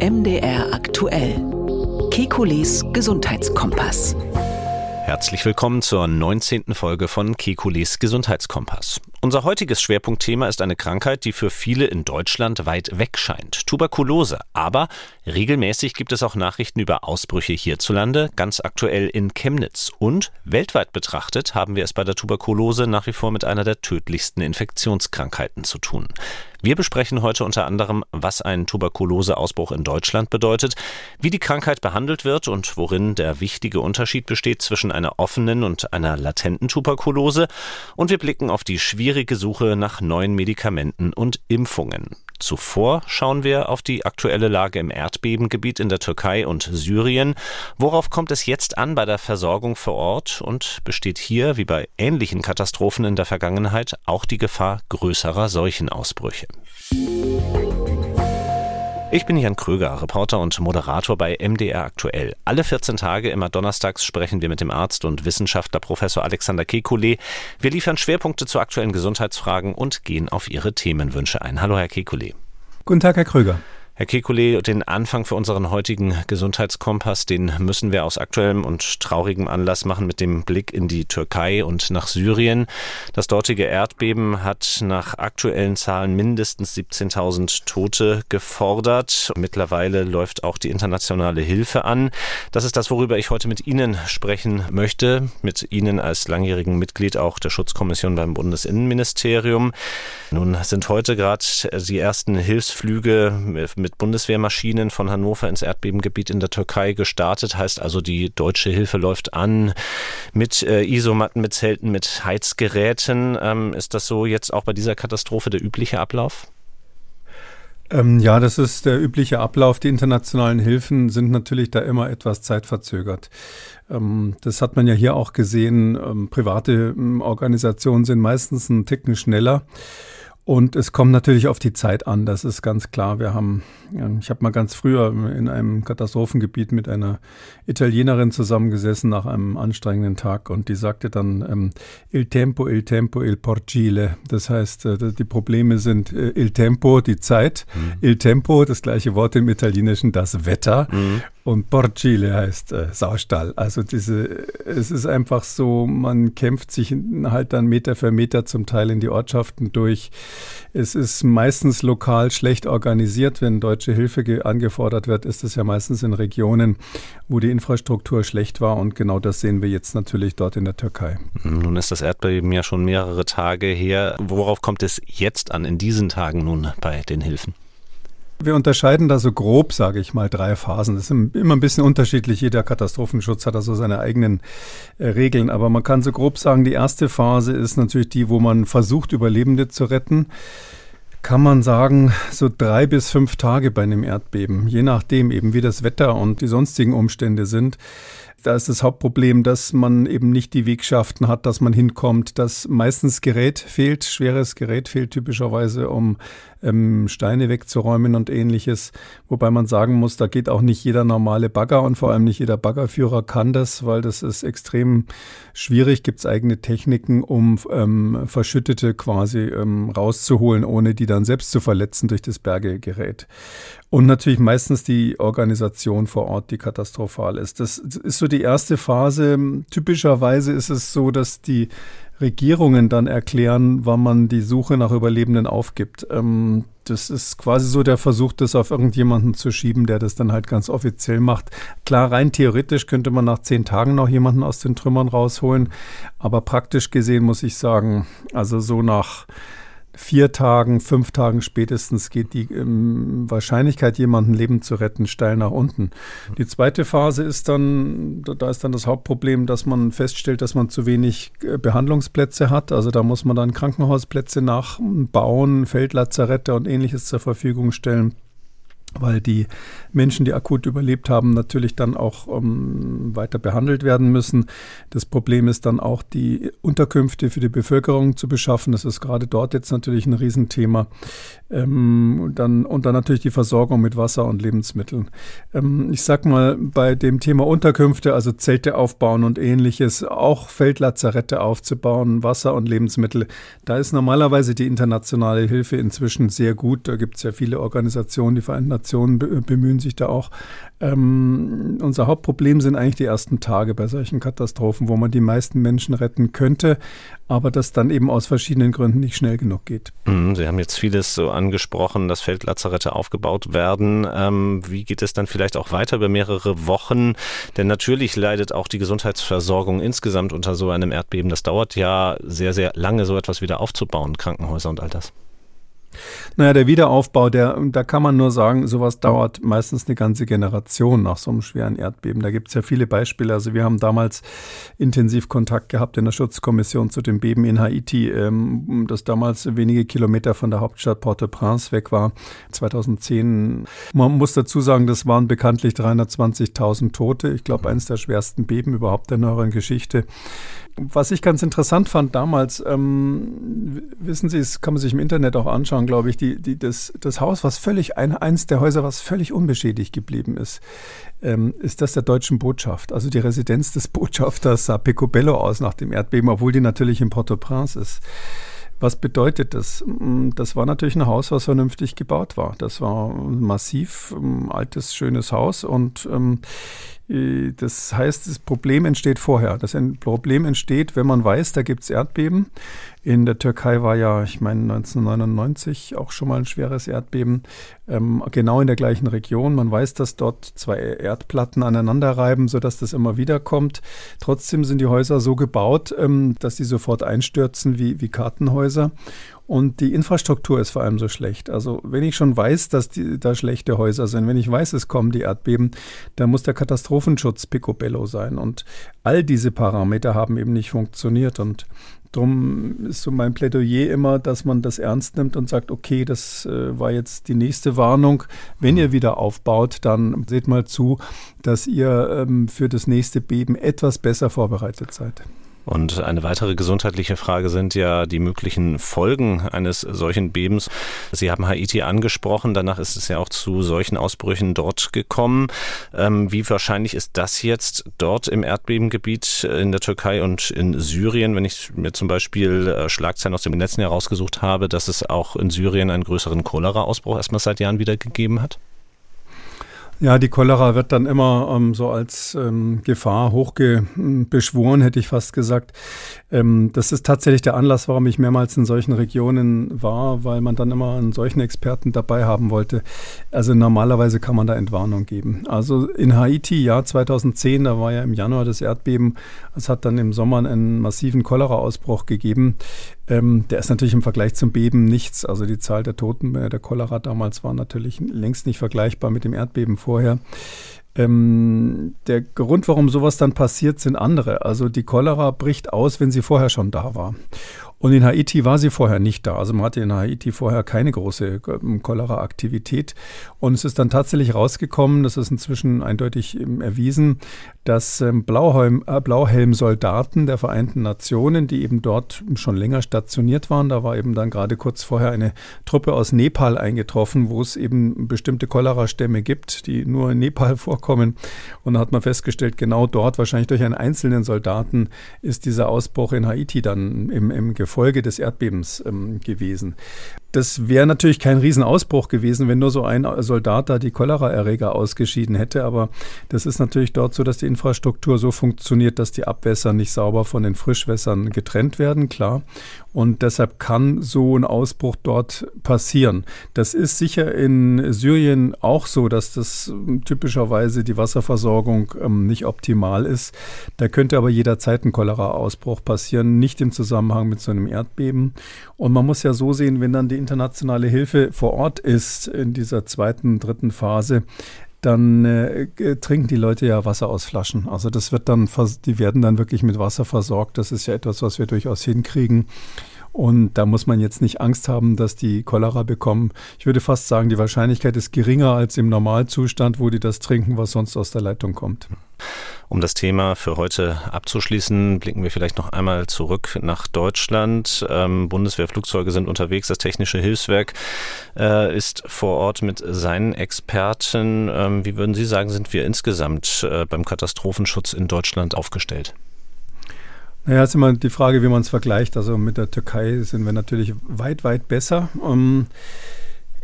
MDR aktuell. Kekules Gesundheitskompass. Herzlich willkommen zur 19. Folge von Kekules Gesundheitskompass. Unser heutiges Schwerpunktthema ist eine Krankheit, die für viele in Deutschland weit weg scheint. Tuberkulose. Aber regelmäßig gibt es auch Nachrichten über Ausbrüche hierzulande, ganz aktuell in Chemnitz. Und weltweit betrachtet haben wir es bei der Tuberkulose nach wie vor mit einer der tödlichsten Infektionskrankheiten zu tun. Wir besprechen heute unter anderem, was ein Tuberkuloseausbruch in Deutschland bedeutet, wie die Krankheit behandelt wird und worin der wichtige Unterschied besteht zwischen einer offenen und einer latenten Tuberkulose. Und wir blicken auf die schwierige Suche nach neuen Medikamenten und Impfungen. Zuvor schauen wir auf die aktuelle Lage im Erdbebengebiet in der Türkei und Syrien. Worauf kommt es jetzt an bei der Versorgung vor Ort und besteht hier, wie bei ähnlichen Katastrophen in der Vergangenheit, auch die Gefahr größerer Seuchenausbrüche? Ich bin Jan Kröger, Reporter und Moderator bei MDR Aktuell. Alle 14 Tage immer donnerstags sprechen wir mit dem Arzt und Wissenschaftler Professor Alexander Kekulé. Wir liefern Schwerpunkte zu aktuellen Gesundheitsfragen und gehen auf Ihre Themenwünsche ein. Hallo, Herr Kekulé. Guten Tag, Herr Kröger. Herr Kekulé, den Anfang für unseren heutigen Gesundheitskompass, den müssen wir aus aktuellem und traurigem Anlass machen mit dem Blick in die Türkei und nach Syrien. Das dortige Erdbeben hat nach aktuellen Zahlen mindestens 17.000 Tote gefordert. Mittlerweile läuft auch die internationale Hilfe an. Das ist das, worüber ich heute mit Ihnen sprechen möchte. Mit Ihnen als langjährigen Mitglied auch der Schutzkommission beim Bundesinnenministerium. Nun sind heute gerade die ersten Hilfsflüge mit mit Bundeswehrmaschinen von Hannover ins Erdbebengebiet in der Türkei gestartet. Heißt also, die deutsche Hilfe läuft an mit äh, Isomatten, mit Zelten, mit Heizgeräten. Ähm, ist das so jetzt auch bei dieser Katastrophe der übliche Ablauf? Ähm, ja, das ist der übliche Ablauf. Die internationalen Hilfen sind natürlich da immer etwas zeitverzögert. Ähm, das hat man ja hier auch gesehen. Ähm, private ähm, Organisationen sind meistens einen Ticken schneller. Und es kommt natürlich auf die Zeit an, das ist ganz klar. Wir haben, ich habe mal ganz früher in einem Katastrophengebiet mit einer Italienerin zusammengesessen nach einem anstrengenden Tag und die sagte dann ähm, Il tempo, il tempo, il porcile. Das heißt, äh, die Probleme sind äh, il tempo, die Zeit, mhm. il tempo, das gleiche Wort im Italienischen, das Wetter. Mhm. Und Porcile heißt äh, Saustall. Also diese, es ist einfach so, man kämpft sich halt dann Meter für Meter zum Teil in die Ortschaften durch. Es ist meistens lokal schlecht organisiert. Wenn deutsche Hilfe angefordert wird, ist es ja meistens in Regionen, wo die Infrastruktur schlecht war. Und genau das sehen wir jetzt natürlich dort in der Türkei. Nun ist das Erdbeben ja schon mehrere Tage her. Worauf kommt es jetzt an in diesen Tagen nun bei den Hilfen? Wir unterscheiden da so grob, sage ich mal, drei Phasen. Das ist immer ein bisschen unterschiedlich. Jeder Katastrophenschutz hat da so seine eigenen äh, Regeln. Aber man kann so grob sagen, die erste Phase ist natürlich die, wo man versucht, Überlebende zu retten. Kann man sagen, so drei bis fünf Tage bei einem Erdbeben, je nachdem eben wie das Wetter und die sonstigen Umstände sind. Da ist das Hauptproblem, dass man eben nicht die Wegschaften hat, dass man hinkommt, dass meistens Gerät fehlt, schweres Gerät fehlt typischerweise, um ähm, Steine wegzuräumen und ähnliches. Wobei man sagen muss, da geht auch nicht jeder normale Bagger und vor allem nicht jeder Baggerführer kann das, weil das ist extrem schwierig. Gibt es eigene Techniken, um ähm, Verschüttete quasi ähm, rauszuholen, ohne die dann selbst zu verletzen durch das Bergegerät. Und natürlich meistens die Organisation vor Ort, die katastrophal ist. Das ist so die erste Phase. Typischerweise ist es so, dass die Regierungen dann erklären, wann man die Suche nach Überlebenden aufgibt. Ähm, das ist quasi so der Versuch, das auf irgendjemanden zu schieben, der das dann halt ganz offiziell macht. Klar, rein theoretisch könnte man nach zehn Tagen noch jemanden aus den Trümmern rausholen, aber praktisch gesehen muss ich sagen, also so nach vier Tagen, fünf Tagen spätestens geht die ähm, Wahrscheinlichkeit, jemanden lebend zu retten, steil nach unten. Die zweite Phase ist dann, da ist dann das Hauptproblem, dass man feststellt, dass man zu wenig äh, Behandlungsplätze hat. Also da muss man dann Krankenhausplätze nachbauen, Feldlazarette und ähnliches zur Verfügung stellen weil die Menschen, die akut überlebt haben, natürlich dann auch um, ähm, weiter behandelt werden müssen. Das Problem ist dann auch, die Unterkünfte für die Bevölkerung zu beschaffen. Das ist gerade dort jetzt natürlich ein Riesenthema. Ähm, dann, und dann natürlich die Versorgung mit Wasser und Lebensmitteln. Ähm, ich sag mal, bei dem Thema Unterkünfte, also Zelte aufbauen und ähnliches, auch Feldlazarette aufzubauen, Wasser und Lebensmittel, da ist normalerweise die internationale Hilfe inzwischen sehr gut. Da gibt es ja viele Organisationen, die Vereinten Nationen bemühen sich da auch. Ähm, unser Hauptproblem sind eigentlich die ersten Tage bei solchen Katastrophen, wo man die meisten Menschen retten könnte, aber das dann eben aus verschiedenen Gründen nicht schnell genug geht. Mhm, Sie haben jetzt vieles so angesprochen, dass Feldlazarette aufgebaut werden. Ähm, wie geht es dann vielleicht auch weiter über mehrere Wochen? Denn natürlich leidet auch die Gesundheitsversorgung insgesamt unter so einem Erdbeben. Das dauert ja sehr, sehr lange, so etwas wieder aufzubauen, Krankenhäuser und all das. Naja, der Wiederaufbau, der, da kann man nur sagen, sowas dauert meistens eine ganze Generation nach so einem schweren Erdbeben. Da gibt es ja viele Beispiele. Also wir haben damals intensiv Kontakt gehabt in der Schutzkommission zu dem Beben in Haiti, ähm, das damals wenige Kilometer von der Hauptstadt Port-au-Prince weg war, 2010. Man muss dazu sagen, das waren bekanntlich 320.000 Tote. Ich glaube, eines der schwersten Beben überhaupt der neueren Geschichte. Was ich ganz interessant fand damals, ähm, wissen Sie, das kann man sich im Internet auch anschauen, glaube ich, die, die, das, das Haus, was völlig, ein, eins der Häuser, was völlig unbeschädigt geblieben ist, ähm, ist das der deutschen Botschaft. Also die Residenz des Botschafters sah picobello aus nach dem Erdbeben, obwohl die natürlich in Port-au-Prince ist. Was bedeutet das? Mm, das war natürlich ein Haus, was vernünftig gebaut war. Das war ein massiv ein altes, schönes Haus und ähm, äh, das heißt, das Problem entsteht vorher. Das Problem entsteht, wenn man weiß, da gibt es Erdbeben. In der Türkei war ja, ich meine, 1999 auch schon mal ein schweres Erdbeben, ähm, genau in der gleichen Region. Man weiß, dass dort zwei Erdplatten aneinander reiben, sodass das immer wieder kommt. Trotzdem sind die Häuser so gebaut, ähm, dass sie sofort einstürzen wie, wie Kartenhäuser. Und die Infrastruktur ist vor allem so schlecht. Also wenn ich schon weiß, dass die, da schlechte Häuser sind, wenn ich weiß, es kommen die Erdbeben, dann muss der Katastrophenschutz picobello sein. Und all diese Parameter haben eben nicht funktioniert. Und Darum ist so mein Plädoyer immer, dass man das ernst nimmt und sagt, okay, das äh, war jetzt die nächste Warnung. Wenn ihr wieder aufbaut, dann seht mal zu, dass ihr ähm, für das nächste Beben etwas besser vorbereitet seid. Und eine weitere gesundheitliche Frage sind ja die möglichen Folgen eines solchen Bebens. Sie haben Haiti angesprochen, danach ist es ja auch zu solchen Ausbrüchen dort gekommen. Ähm, wie wahrscheinlich ist das jetzt dort im Erdbebengebiet in der Türkei und in Syrien, wenn ich mir zum Beispiel äh, Schlagzeilen aus dem letzten Jahr rausgesucht habe, dass es auch in Syrien einen größeren Cholera-Ausbruch erstmal seit Jahren wieder gegeben hat? Ja, die Cholera wird dann immer ähm, so als ähm, Gefahr hochbeschworen, hätte ich fast gesagt. Ähm, das ist tatsächlich der Anlass, warum ich mehrmals in solchen Regionen war, weil man dann immer einen solchen Experten dabei haben wollte. Also normalerweise kann man da Entwarnung geben. Also in Haiti, ja, 2010, da war ja im Januar das Erdbeben. Es hat dann im Sommer einen massiven Cholera-Ausbruch gegeben. Ähm, der ist natürlich im Vergleich zum Beben nichts. Also die Zahl der Toten bei der Cholera damals war natürlich längst nicht vergleichbar mit dem Erdbeben vorher. Ähm, der Grund, warum sowas dann passiert, sind andere. Also die Cholera bricht aus, wenn sie vorher schon da war. Und in Haiti war sie vorher nicht da. Also man hatte in Haiti vorher keine große ähm, Cholera-Aktivität. Und es ist dann tatsächlich rausgekommen, das ist inzwischen eindeutig ähm, erwiesen, dass ähm, äh, Blauhelm-Soldaten der Vereinten Nationen, die eben dort schon länger stationiert waren, da war eben dann gerade kurz vorher eine Truppe aus Nepal eingetroffen, wo es eben bestimmte Cholera-Stämme gibt, die nur in Nepal vorkommen. Und da hat man festgestellt, genau dort, wahrscheinlich durch einen einzelnen Soldaten, ist dieser Ausbruch in Haiti dann im, im Folge des Erdbebens ähm, gewesen. Das wäre natürlich kein Riesenausbruch gewesen, wenn nur so ein Soldat da die Cholera-Erreger ausgeschieden hätte. Aber das ist natürlich dort so, dass die Infrastruktur so funktioniert, dass die Abwässer nicht sauber von den Frischwässern getrennt werden, klar. Und deshalb kann so ein Ausbruch dort passieren. Das ist sicher in Syrien auch so, dass das typischerweise die Wasserversorgung ähm, nicht optimal ist. Da könnte aber jederzeit ein Cholera-Ausbruch passieren, nicht im Zusammenhang mit so einem Erdbeben. Und man muss ja so sehen, wenn dann die internationale Hilfe vor Ort ist in dieser zweiten, dritten Phase, dann äh, trinken die Leute ja Wasser aus Flaschen. Also das wird dann, die werden dann wirklich mit Wasser versorgt. Das ist ja etwas, was wir durchaus hinkriegen. Und da muss man jetzt nicht Angst haben, dass die Cholera bekommen. Ich würde fast sagen, die Wahrscheinlichkeit ist geringer als im Normalzustand, wo die das trinken, was sonst aus der Leitung kommt. Um das Thema für heute abzuschließen, blicken wir vielleicht noch einmal zurück nach Deutschland. Ähm, Bundeswehrflugzeuge sind unterwegs. Das Technische Hilfswerk äh, ist vor Ort mit seinen Experten. Ähm, wie würden Sie sagen, sind wir insgesamt äh, beim Katastrophenschutz in Deutschland aufgestellt? Naja, ist immer die Frage, wie man es vergleicht. Also mit der Türkei sind wir natürlich weit, weit besser. Ähm,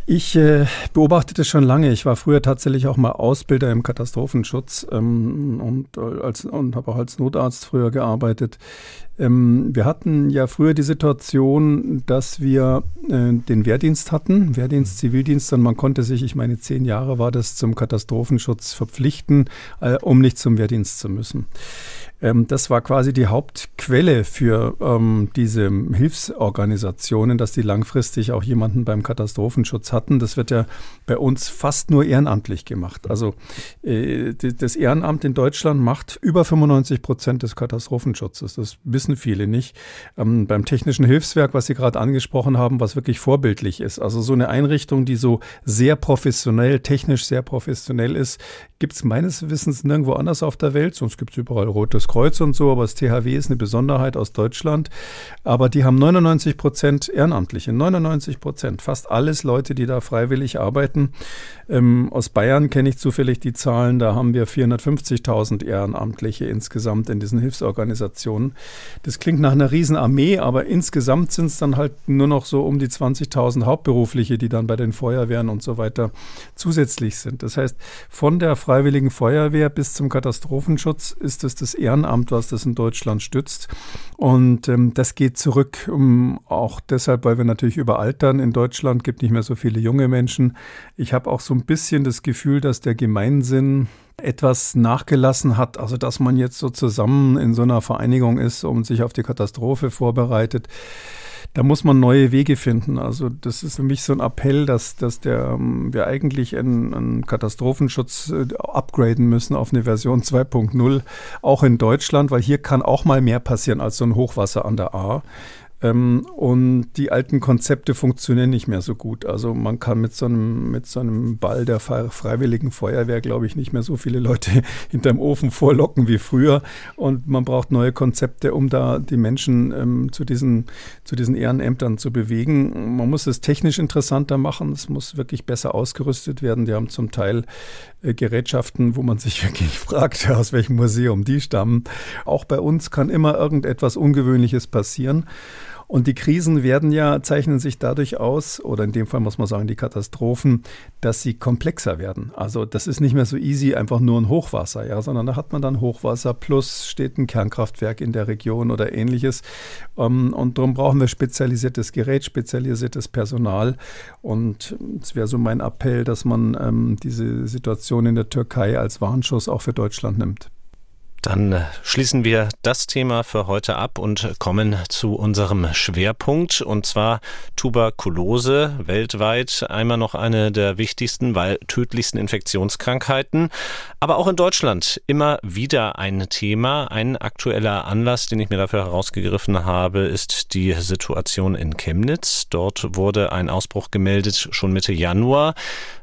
Ich äh, beobachte das schon lange. Ich war früher tatsächlich auch mal Ausbilder im Katastrophenschutz ähm, und, als, und habe auch als Notarzt früher gearbeitet. Ähm, wir hatten ja früher die Situation, dass wir äh, den Wehrdienst hatten, Wehrdienst, Zivildienst, und man konnte sich, ich meine, zehn Jahre war das zum Katastrophenschutz verpflichten, äh, um nicht zum Wehrdienst zu müssen. Ähm, das war quasi die Hauptquelle für ähm, diese Hilfsorganisationen, dass die langfristig auch jemanden beim Katastrophenschutz hatten. Das wird ja bei uns fast nur ehrenamtlich gemacht. Also äh, das Ehrenamt in Deutschland macht über 95 Prozent des Katastrophenschutzes. Das wissen viele nicht. Ähm, beim Technischen Hilfswerk, was Sie gerade angesprochen haben, was wirklich vorbildlich ist. Also so eine Einrichtung, die so sehr professionell, technisch sehr professionell ist, gibt es meines Wissens nirgendwo anders auf der Welt. Sonst gibt es überall Rotes Kreuz und so, aber das THW ist eine Besonderheit aus Deutschland. Aber die haben 99 Prozent Ehrenamtliche, 99 Prozent. Fast alles Leute, die da freiwillig arbeiten. Ähm, aus Bayern kenne ich zufällig die Zahlen, da haben wir 450.000 Ehrenamtliche insgesamt in diesen Hilfsorganisationen. Das klingt nach einer Riesenarmee, aber insgesamt sind es dann halt nur noch so um die 20.000 Hauptberufliche, die dann bei den Feuerwehren und so weiter zusätzlich sind. Das heißt, von der Freiwilligen Feuerwehr bis zum Katastrophenschutz ist es das Ehrenamt, was das in Deutschland stützt. Und ähm, das geht zurück, um, auch deshalb, weil wir natürlich überaltern. In Deutschland gibt nicht mehr so viele junge Menschen. Ich habe auch so ein bisschen das Gefühl, dass der Gemeinsinn etwas nachgelassen hat, also dass man jetzt so zusammen in so einer Vereinigung ist und sich auf die Katastrophe vorbereitet. Da muss man neue Wege finden. Also das ist für mich so ein Appell, dass, dass der, ähm, wir eigentlich einen, einen Katastrophenschutz äh, upgraden müssen auf eine Version 2.0, auch in Deutschland, weil hier kann auch mal mehr passieren als so ein Hochwasser an der A. Ähm, und die alten Konzepte funktionieren nicht mehr so gut. Also man kann mit so einem, mit so einem Ball der Freiwilligen Feuerwehr, glaube ich, nicht mehr so viele Leute hinterm Ofen vorlocken wie früher. Und man braucht neue Konzepte, um da die Menschen ähm, zu, diesen, zu diesen Ehrenämtern zu bewegen. Man muss es technisch interessanter machen. Es muss wirklich besser ausgerüstet werden. Die haben zum Teil äh, Gerätschaften, wo man sich wirklich fragt, aus welchem Museum die stammen. Auch bei uns kann immer irgendetwas Ungewöhnliches passieren. Und die Krisen werden ja, zeichnen sich dadurch aus, oder in dem Fall muss man sagen, die Katastrophen, dass sie komplexer werden. Also das ist nicht mehr so easy, einfach nur ein Hochwasser, ja, sondern da hat man dann Hochwasser plus steht ein Kernkraftwerk in der Region oder ähnliches. Ähm, und darum brauchen wir spezialisiertes Gerät, spezialisiertes Personal. Und es wäre so mein Appell, dass man ähm, diese Situation in der Türkei als Warnschuss auch für Deutschland nimmt. Dann äh, schließen wir das Thema für heute ab und kommen zu unserem Schwerpunkt und zwar Tuberkulose. Weltweit einmal noch eine der wichtigsten, weil tödlichsten Infektionskrankheiten, aber auch in Deutschland immer wieder ein Thema, ein aktueller Anlass, den ich mir dafür herausgegriffen habe, ist die Situation in Chemnitz. Dort wurde ein Ausbruch gemeldet schon Mitte Januar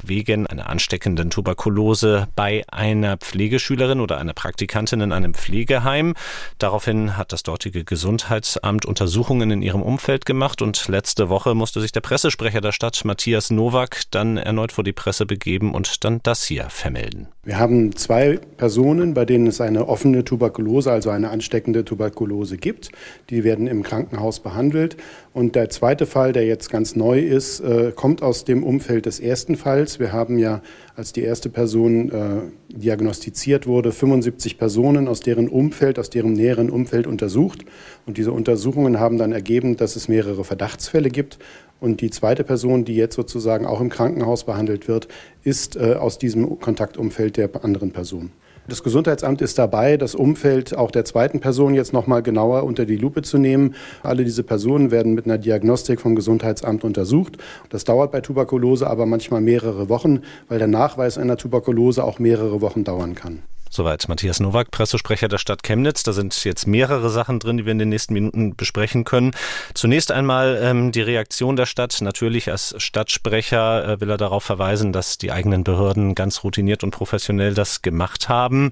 wegen einer ansteckenden Tuberkulose bei einer Pflegeschülerin oder einer Praktikantin in in einem Pflegeheim. Daraufhin hat das dortige Gesundheitsamt Untersuchungen in ihrem Umfeld gemacht und letzte Woche musste sich der Pressesprecher der Stadt, Matthias Nowak, dann erneut vor die Presse begeben und dann das hier vermelden. Wir haben zwei Personen, bei denen es eine offene Tuberkulose, also eine ansteckende Tuberkulose gibt. Die werden im Krankenhaus behandelt. Und der zweite Fall, der jetzt ganz neu ist, äh, kommt aus dem Umfeld des ersten Falls. Wir haben ja, als die erste Person äh, diagnostiziert wurde, 75 Personen aus deren Umfeld, aus deren näheren Umfeld untersucht. Und diese Untersuchungen haben dann ergeben, dass es mehrere Verdachtsfälle gibt. Und die zweite Person, die jetzt sozusagen auch im Krankenhaus behandelt wird, ist äh, aus diesem Kontaktumfeld der anderen Person. Das Gesundheitsamt ist dabei, das Umfeld auch der zweiten Person jetzt noch mal genauer unter die Lupe zu nehmen. Alle diese Personen werden mit einer Diagnostik vom Gesundheitsamt untersucht. Das dauert bei Tuberkulose aber manchmal mehrere Wochen, weil der Nachweis einer Tuberkulose auch mehrere Wochen dauern kann. Soweit Matthias Nowak, Pressesprecher der Stadt Chemnitz. Da sind jetzt mehrere Sachen drin, die wir in den nächsten Minuten besprechen können. Zunächst einmal ähm, die Reaktion der Stadt. Natürlich als Stadtsprecher äh, will er darauf verweisen, dass die eigenen Behörden ganz routiniert und professionell das gemacht haben.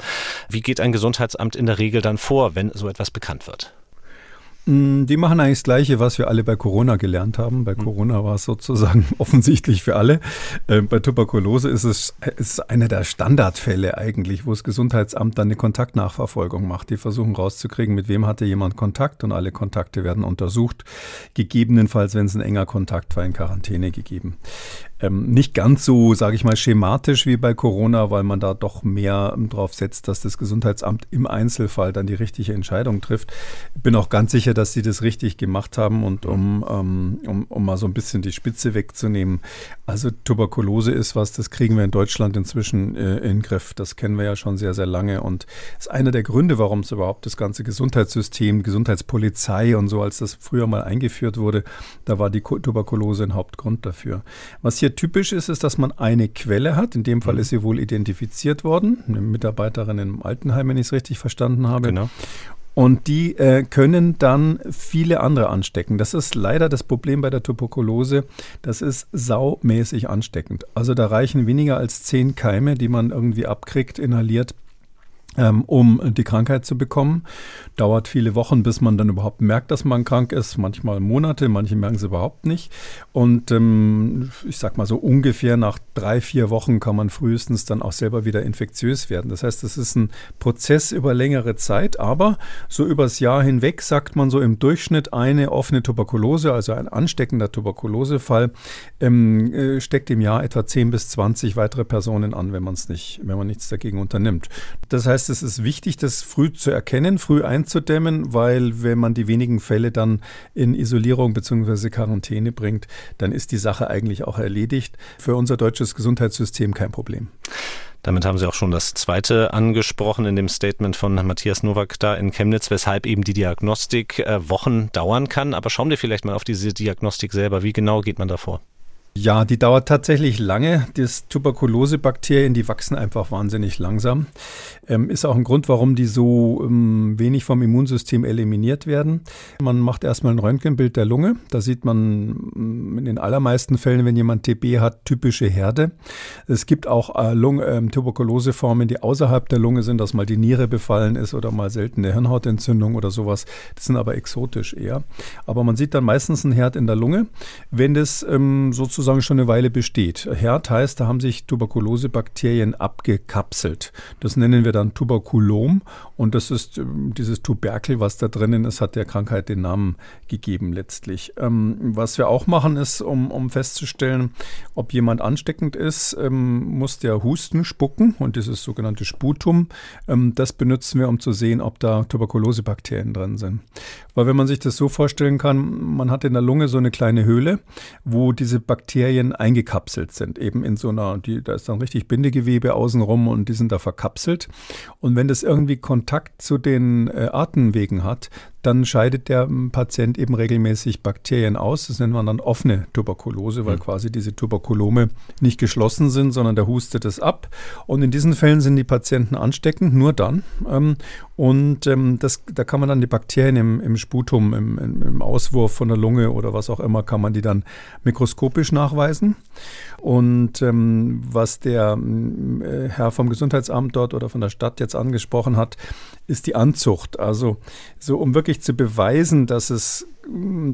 Wie geht ein Gesundheitsamt in der Regel dann vor, wenn so etwas bekannt wird? Mm, die machen eigentlich das Gleiche, was wir alle bei Corona gelernt haben. Bei mhm. Corona war es sozusagen offensichtlich für alle. Ähm, bei Tuberkulose ist es ist einer der Standardfälle eigentlich, wo das Gesundheitsamt dann eine Kontaktnachverfolgung macht. Die versuchen rauszukriegen, mit wem hatte jemand Kontakt und alle Kontakte werden untersucht. Gegebenenfalls, wenn es ein enger Kontakt war, in Quarantäne gegeben. Ähm, nicht ganz so, sage ich mal, schematisch wie bei Corona, weil man da doch mehr drauf setzt, dass das Gesundheitsamt im Einzelfall dann die richtige Entscheidung trifft. Ich bin auch ganz sicher, dass sie das richtig gemacht haben und um, ähm, um, um mal so ein bisschen die Spitze wegzunehmen. Also Tuberkulose ist was, das kriegen wir in Deutschland inzwischen äh, in den Griff. Das kennen wir ja schon sehr, sehr lange und ist einer der Gründe, warum es überhaupt das ganze Gesundheitssystem, Gesundheitspolizei und so, als das früher mal eingeführt wurde, da war die Tuberkulose ein Hauptgrund dafür. Was hier typisch ist, ist, dass man eine Quelle hat. In dem Fall mhm. ist sie wohl identifiziert worden, eine Mitarbeiterin im Altenheim, wenn ich es richtig verstanden habe. Genau. Und die äh, können dann viele andere anstecken. Das ist leider das Problem bei der Tuberkulose. Das ist saumäßig ansteckend. Also da reichen weniger als zehn Keime, die man irgendwie abkriegt, inhaliert, um die Krankheit zu bekommen. Dauert viele Wochen, bis man dann überhaupt merkt, dass man krank ist. Manchmal Monate, manche merken es überhaupt nicht. Und ähm, ich sag mal so ungefähr nach drei, vier Wochen kann man frühestens dann auch selber wieder infektiös werden. Das heißt, es ist ein Prozess über längere Zeit, aber so übers Jahr hinweg sagt man so im Durchschnitt eine offene Tuberkulose, also ein ansteckender Tuberkulosefall, ähm, äh, steckt im Jahr etwa 10 bis 20 weitere Personen an, wenn man nicht, wenn man nichts dagegen unternimmt. Das heißt, es ist wichtig, das früh zu erkennen, früh einzudämmen, weil wenn man die wenigen Fälle dann in Isolierung bzw. Quarantäne bringt, dann ist die Sache eigentlich auch erledigt. Für unser deutsches Gesundheitssystem kein Problem. Damit haben Sie auch schon das zweite angesprochen in dem Statement von Matthias Nowak da in Chemnitz, weshalb eben die Diagnostik äh, Wochen dauern kann. Aber schauen wir vielleicht mal auf diese Diagnostik selber. Wie genau geht man da vor? Ja, die dauert tatsächlich lange. Das Tuberkulosebakterien, die wachsen einfach wahnsinnig langsam. Ähm, ist auch ein Grund, warum die so ähm, wenig vom Immunsystem eliminiert werden. Man macht erstmal ein Röntgenbild der Lunge. Da sieht man mm, in den allermeisten Fällen, wenn jemand TB hat, typische Herde. Es gibt auch äh, Lung, äh, Tuberkuloseformen, die außerhalb der Lunge sind, dass mal die Niere befallen ist oder mal seltene Hirnhautentzündung oder sowas. Das sind aber exotisch eher. Aber man sieht dann meistens einen Herd in der Lunge, wenn das ähm, sozusagen schon eine Weile besteht. Herd heißt, da haben sich Tuberkulosebakterien abgekapselt. Das nennen wir dann dann Tuberkulom und das ist ähm, dieses Tuberkel, was da drinnen ist, hat der Krankheit den Namen gegeben letztlich. Ähm, was wir auch machen ist, um, um festzustellen, ob jemand ansteckend ist, ähm, muss der Husten spucken und dieses sogenannte Sputum, ähm, das benutzen wir, um zu sehen, ob da Tuberkulosebakterien drin sind. Weil wenn man sich das so vorstellen kann, man hat in der Lunge so eine kleine Höhle, wo diese Bakterien eingekapselt sind, eben in so einer, die, da ist dann richtig Bindegewebe außenrum und die sind da verkapselt. Und wenn das irgendwie Kontakt zu den äh, Atemwegen hat, dann scheidet der ähm, Patient eben regelmäßig Bakterien aus. Das nennt man dann offene Tuberkulose, weil mhm. quasi diese Tuberkulome nicht geschlossen sind, sondern der hustet es ab. Und in diesen Fällen sind die Patienten ansteckend, nur dann. Ähm, und ähm, das, da kann man dann die Bakterien im, im Sputum, im, im, Auswurf von der Lunge oder was auch immer, kann man die dann mikroskopisch nachweisen. Und ähm, was der äh, Herr vom Gesundheitsamt dort oder von der Stadt jetzt angesprochen hat, ist die Anzucht. Also so um wirklich zu beweisen, dass es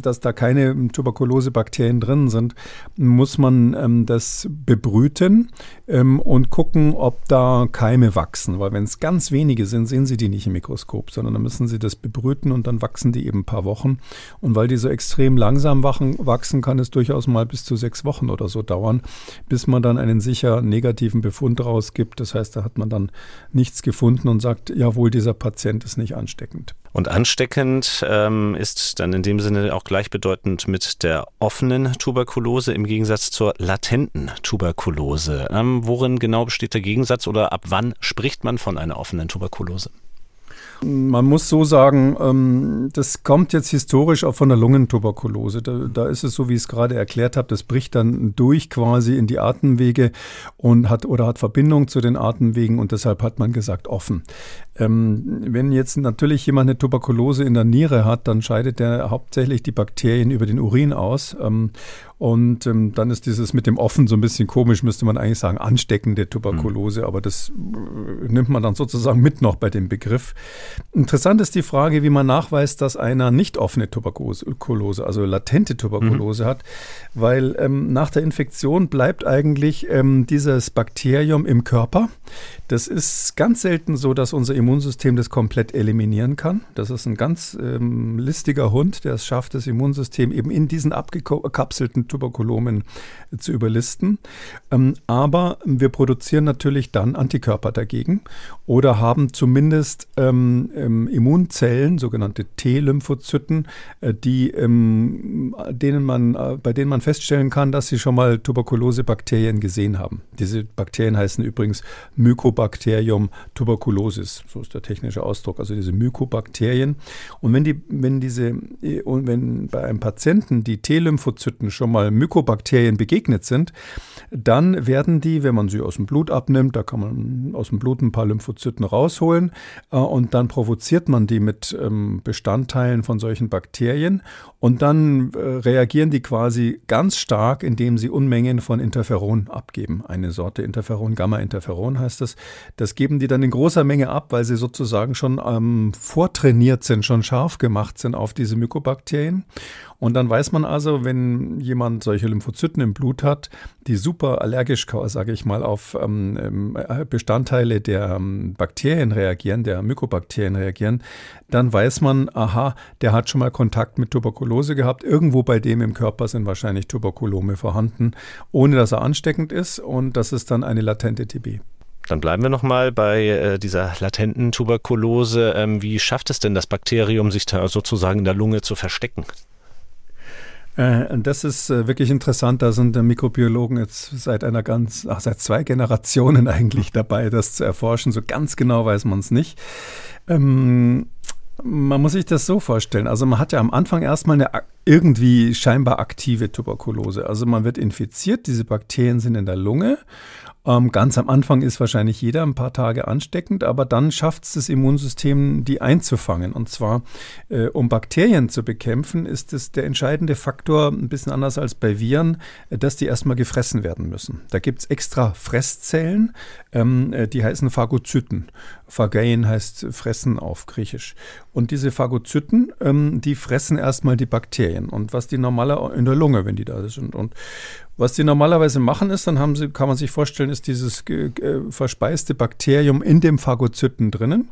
dass da keine Tuberkulosebakterien drin sind, muss man ähm, das bebrüten ähm, und gucken, ob da Keime wachsen. Weil wenn es ganz wenige sind, sehen Sie die nicht im Mikroskop, sondern dann müssen Sie das bebrüten und dann wachsen die eben ein paar Wochen. Und weil die so extrem langsam wachsen, kann es durchaus mal bis zu sechs Wochen oder so dauern, bis man dann einen sicher negativen Befund rausgibt. Das heißt, da hat man dann nichts gefunden und sagt, jawohl, dieser Patient ist nicht ansteckend. Und ansteckend ähm, ist dann in dem Sinne auch gleichbedeutend mit der offenen Tuberkulose im Gegensatz zur latenten Tuberkulose. Ähm, worin genau besteht der Gegensatz oder ab wann spricht man von einer offenen Tuberkulose? Man muss so sagen, ähm, das kommt jetzt historisch auch von der Lungentuberkulose. Da, da ist es so, wie ich es gerade erklärt habe, das bricht dann durch quasi in die Atemwege und hat oder hat Verbindung zu den Atemwegen und deshalb hat man gesagt offen. Ähm, wenn jetzt natürlich jemand eine Tuberkulose in der Niere hat, dann scheidet er hauptsächlich die Bakterien über den Urin aus. Ähm, und ähm, dann ist dieses mit dem Offen so ein bisschen komisch, müsste man eigentlich sagen, ansteckende Tuberkulose. Mhm. Aber das äh, nimmt man dann sozusagen mit noch bei dem Begriff. Interessant ist die Frage, wie man nachweist, dass einer nicht offene Tuberkulose, also latente Tuberkulose mhm. hat, weil ähm, nach der Infektion bleibt eigentlich ähm, dieses Bakterium im Körper. Das ist ganz selten so, dass unser Immunsystem das komplett eliminieren kann. Das ist ein ganz ähm, listiger Hund, der es schafft, das Immunsystem eben in diesen abgekapselten Tuberkulomen zu überlisten. Ähm, aber wir produzieren natürlich dann Antikörper dagegen oder haben zumindest ähm, ähm, Immunzellen, sogenannte T-Lymphozyten, äh, die, ähm, denen man, äh, bei denen man feststellen kann, dass sie schon mal Tuberkulosebakterien gesehen haben. Diese Bakterien heißen übrigens Mycobacterium tuberculosis, so ist der technische Ausdruck, also diese Mykobakterien. Und wenn die, wenn diese, und wenn bei einem Patienten die T-Lymphozyten schon mal Mykobakterien begegnet sind, dann werden die, wenn man sie aus dem Blut abnimmt, da kann man aus dem Blut ein paar Lymphozyten rausholen äh, und dann provoziert man die mit ähm, Bestandteilen von solchen Bakterien und dann äh, reagieren die quasi ganz stark, indem sie Unmengen von Interferon abgeben. Eine Sorte Interferon, Gamma-Interferon heißt das. Das geben die dann in großer Menge ab, weil sie sozusagen schon ähm, vortrainiert sind, schon scharf gemacht sind auf diese Mykobakterien. Und dann weiß man also, wenn jemand solche Lymphozyten im Blut hat, die super allergisch, sage ich mal, auf ähm, ähm, Bestandteile der ähm, Bakterien reagieren, der Mykobakterien reagieren, dann weiß man, aha, der hat schon mal Kontakt mit Tuberkulose gehabt. Irgendwo bei dem im Körper sind wahrscheinlich Tuberkulome vorhanden, ohne dass er ansteckend ist. Und das ist dann eine latente TB. Dann bleiben wir nochmal bei äh, dieser latenten Tuberkulose. Ähm, wie schafft es denn das Bakterium, sich da sozusagen in der Lunge zu verstecken? Äh, das ist äh, wirklich interessant. Da sind Mikrobiologen jetzt seit einer ganz, ach, seit zwei Generationen eigentlich dabei, das zu erforschen. So ganz genau weiß man es nicht. Ähm, man muss sich das so vorstellen. Also man hat ja am Anfang erstmal eine irgendwie scheinbar aktive Tuberkulose. Also man wird infiziert, diese Bakterien sind in der Lunge ähm, ganz am Anfang ist wahrscheinlich jeder ein paar Tage ansteckend, aber dann schafft es das Immunsystem, die einzufangen. Und zwar, äh, um Bakterien zu bekämpfen, ist es der entscheidende Faktor, ein bisschen anders als bei Viren, äh, dass die erstmal gefressen werden müssen. Da gibt es extra Fresszellen, ähm, äh, die heißen Phagozyten. Phagein heißt fressen auf Griechisch. Und diese Phagozyten, ähm, die fressen erstmal die Bakterien. Und was die normaler in der Lunge, wenn die da sind. Und was die normalerweise machen ist, dann haben sie, kann man sich vorstellen, ist dieses äh, verspeiste Bakterium in dem Phagozyten drinnen,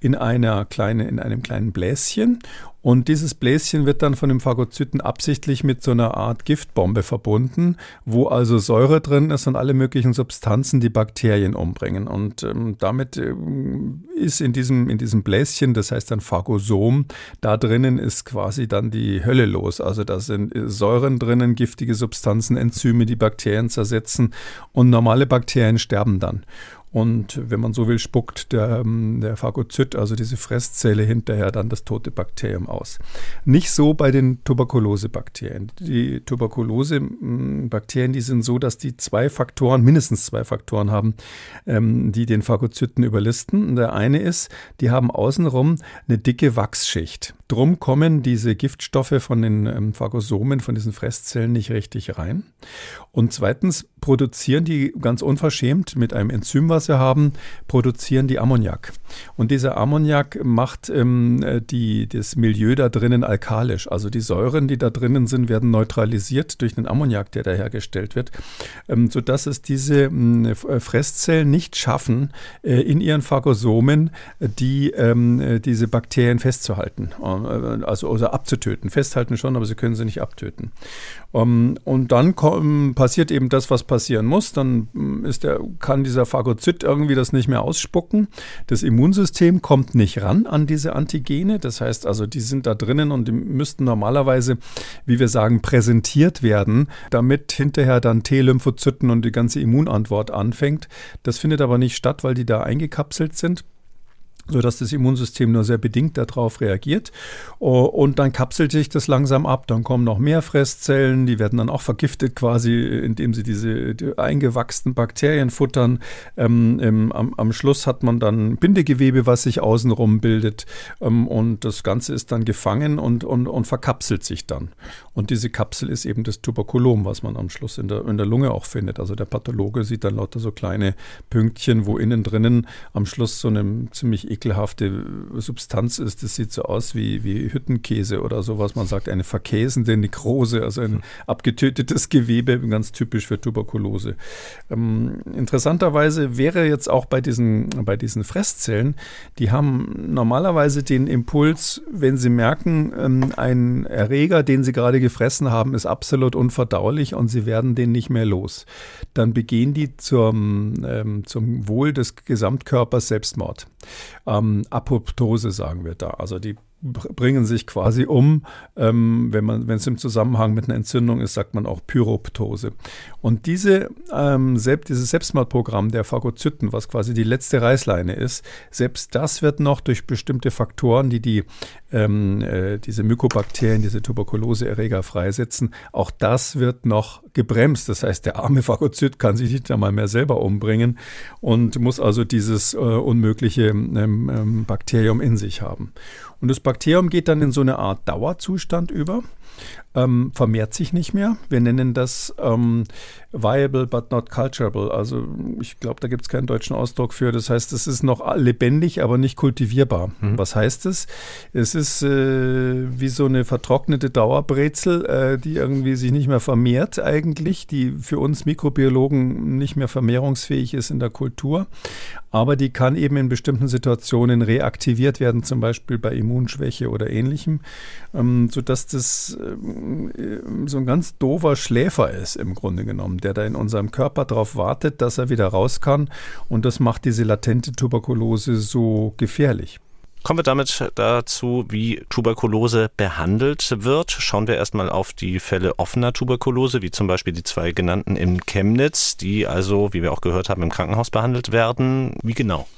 in einer kleine, in einem kleinen Bläschen. Und dieses Bläschen wird dann von dem Phagozyten absichtlich mit so einer Art Giftbombe verbunden, wo also Säure drin ist und alle möglichen Substanzen, die Bakterien umbringen. Und ähm, damit ähm, ist in diesem, in diesem Bläschen, das heißt dann Phagosom, da drinnen ist quasi dann die Hölle los. Also da sind äh, Säuren drinnen, giftige Substanzen, Enzyme, die Bakterien zersetzen und normale Bakterien sterben dann. Und wenn man so will, spuckt der, ähm, der Phagozyt, also diese Fresszelle, hinterher dann das tote Bakterium aus. Nicht so bei den Tuberkulosebakterien. Die Tuberkulosebakterien, die sind so, dass die zwei Faktoren, mindestens zwei Faktoren haben, ähm, die den Phagozyten überlisten. Der eine ist, die haben außenrum eine dicke Wachsschicht. Drum kommen diese Giftstoffe von den ähm, Phagosomen, von diesen Fresszellen nicht richtig rein. Und zweitens produzieren die ganz unverschämt mit einem Enzym, was sie haben, produzieren die Ammoniak. Und dieser Ammoniak macht ähm, die, das Milieu da drinnen alkalisch. Also die Säuren, die da drinnen sind, werden neutralisiert durch den Ammoniak, der da hergestellt wird, ähm, sodass es diese äh, Fresszellen nicht schaffen, äh, in ihren Phagosomen die, ähm, diese Bakterien festzuhalten, äh, also oder abzutöten. Festhalten schon, aber sie können sie nicht abtöten. Um, und dann kommen, passiert eben das, was passieren muss. Dann mm, ist der, kann dieser Phagozyt irgendwie das nicht mehr ausspucken. Das Immunsystem kommt nicht ran an diese Antigene. Das heißt also, die sind da drinnen und die müssten normalerweise, wie wir sagen, präsentiert werden, damit hinterher dann T-Lymphozyten und die ganze Immunantwort anfängt. Das findet aber nicht statt, weil die da eingekapselt sind sodass das Immunsystem nur sehr bedingt darauf reagiert. Und dann kapselt sich das langsam ab. Dann kommen noch mehr Fresszellen, die werden dann auch vergiftet quasi, indem sie diese die eingewachsenen Bakterien futtern. Ähm, am, am, Schluss hat man dann Bindegewebe, was sich außenrum bildet. Ähm, und das Ganze ist dann gefangen und, und, und verkapselt sich dann. Und diese Kapsel ist eben das Tuberkulom, was man am Schluss in der, in der Lunge auch findet. Also der Pathologe sieht dann lauter so kleine Pünktchen, wo innen drinnen am Schluss so eine ziemlich ekelhafte Substanz ist. Das sieht so aus wie, wie Hüttenkäse oder sowas. Man sagt eine verkäsende Nekrose, also ein abgetötetes Gewebe, ganz typisch für Tuberkulose. Ähm, interessanterweise wäre jetzt auch bei diesen, bei diesen Fresszellen, die haben normalerweise den Impuls, wenn sie merken, ähm, ein Erreger, den sie gerade gefressen haben, ist absolut unverdaulich und sie werden den nicht mehr los. Dann begehen die zum, ähm, zum Wohl des Gesamtkörpers Selbstmord. Ähm, Apoptose sagen wir da. Also die bringen sich quasi um. Ähm, wenn es im Zusammenhang mit einer Entzündung ist, sagt man auch Pyroptose. Und diese, ähm, selbst, dieses Selbstmordprogramm der Phagozyten, was quasi die letzte Reißleine ist, selbst das wird noch durch bestimmte Faktoren, die, die ähm, äh, diese Mykobakterien, diese Tuberkuloseerreger freisetzen, auch das wird noch gebremst. Das heißt, der arme Phagozyt kann sich nicht einmal mehr selber umbringen und muss also dieses äh, unmögliche ähm, ähm, Bakterium in sich haben. Und das Bakterium geht dann in so eine Art Dauerzustand über ähm, vermehrt sich nicht mehr. Wir nennen das ähm, viable but not culturable. Also ich glaube, da gibt es keinen deutschen Ausdruck für. Das heißt, es ist noch lebendig, aber nicht kultivierbar. Mhm. Was heißt es? Es ist äh, wie so eine vertrocknete Dauerbrezel, äh, die irgendwie sich nicht mehr vermehrt eigentlich, die für uns Mikrobiologen nicht mehr vermehrungsfähig ist in der Kultur. Aber die kann eben in bestimmten Situationen reaktiviert werden, zum Beispiel bei Immunschwäche oder ähnlichem, ähm, sodass das äh, so ein ganz doofer Schläfer ist im Grunde genommen, der da in unserem Körper darauf wartet, dass er wieder raus kann. Und das macht diese latente Tuberkulose so gefährlich. Kommen wir damit dazu, wie Tuberkulose behandelt wird. Schauen wir erstmal auf die Fälle offener Tuberkulose, wie zum Beispiel die zwei genannten in Chemnitz, die also, wie wir auch gehört haben, im Krankenhaus behandelt werden. Wie genau?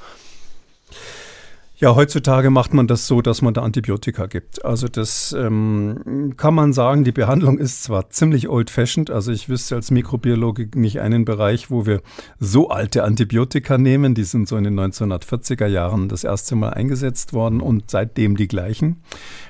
Ja, heutzutage macht man das so, dass man da Antibiotika gibt. Also das ähm, kann man sagen, die Behandlung ist zwar ziemlich old-fashioned, also ich wüsste als Mikrobiologe nicht einen Bereich, wo wir so alte Antibiotika nehmen. Die sind so in den 1940er Jahren das erste Mal eingesetzt worden und seitdem die gleichen.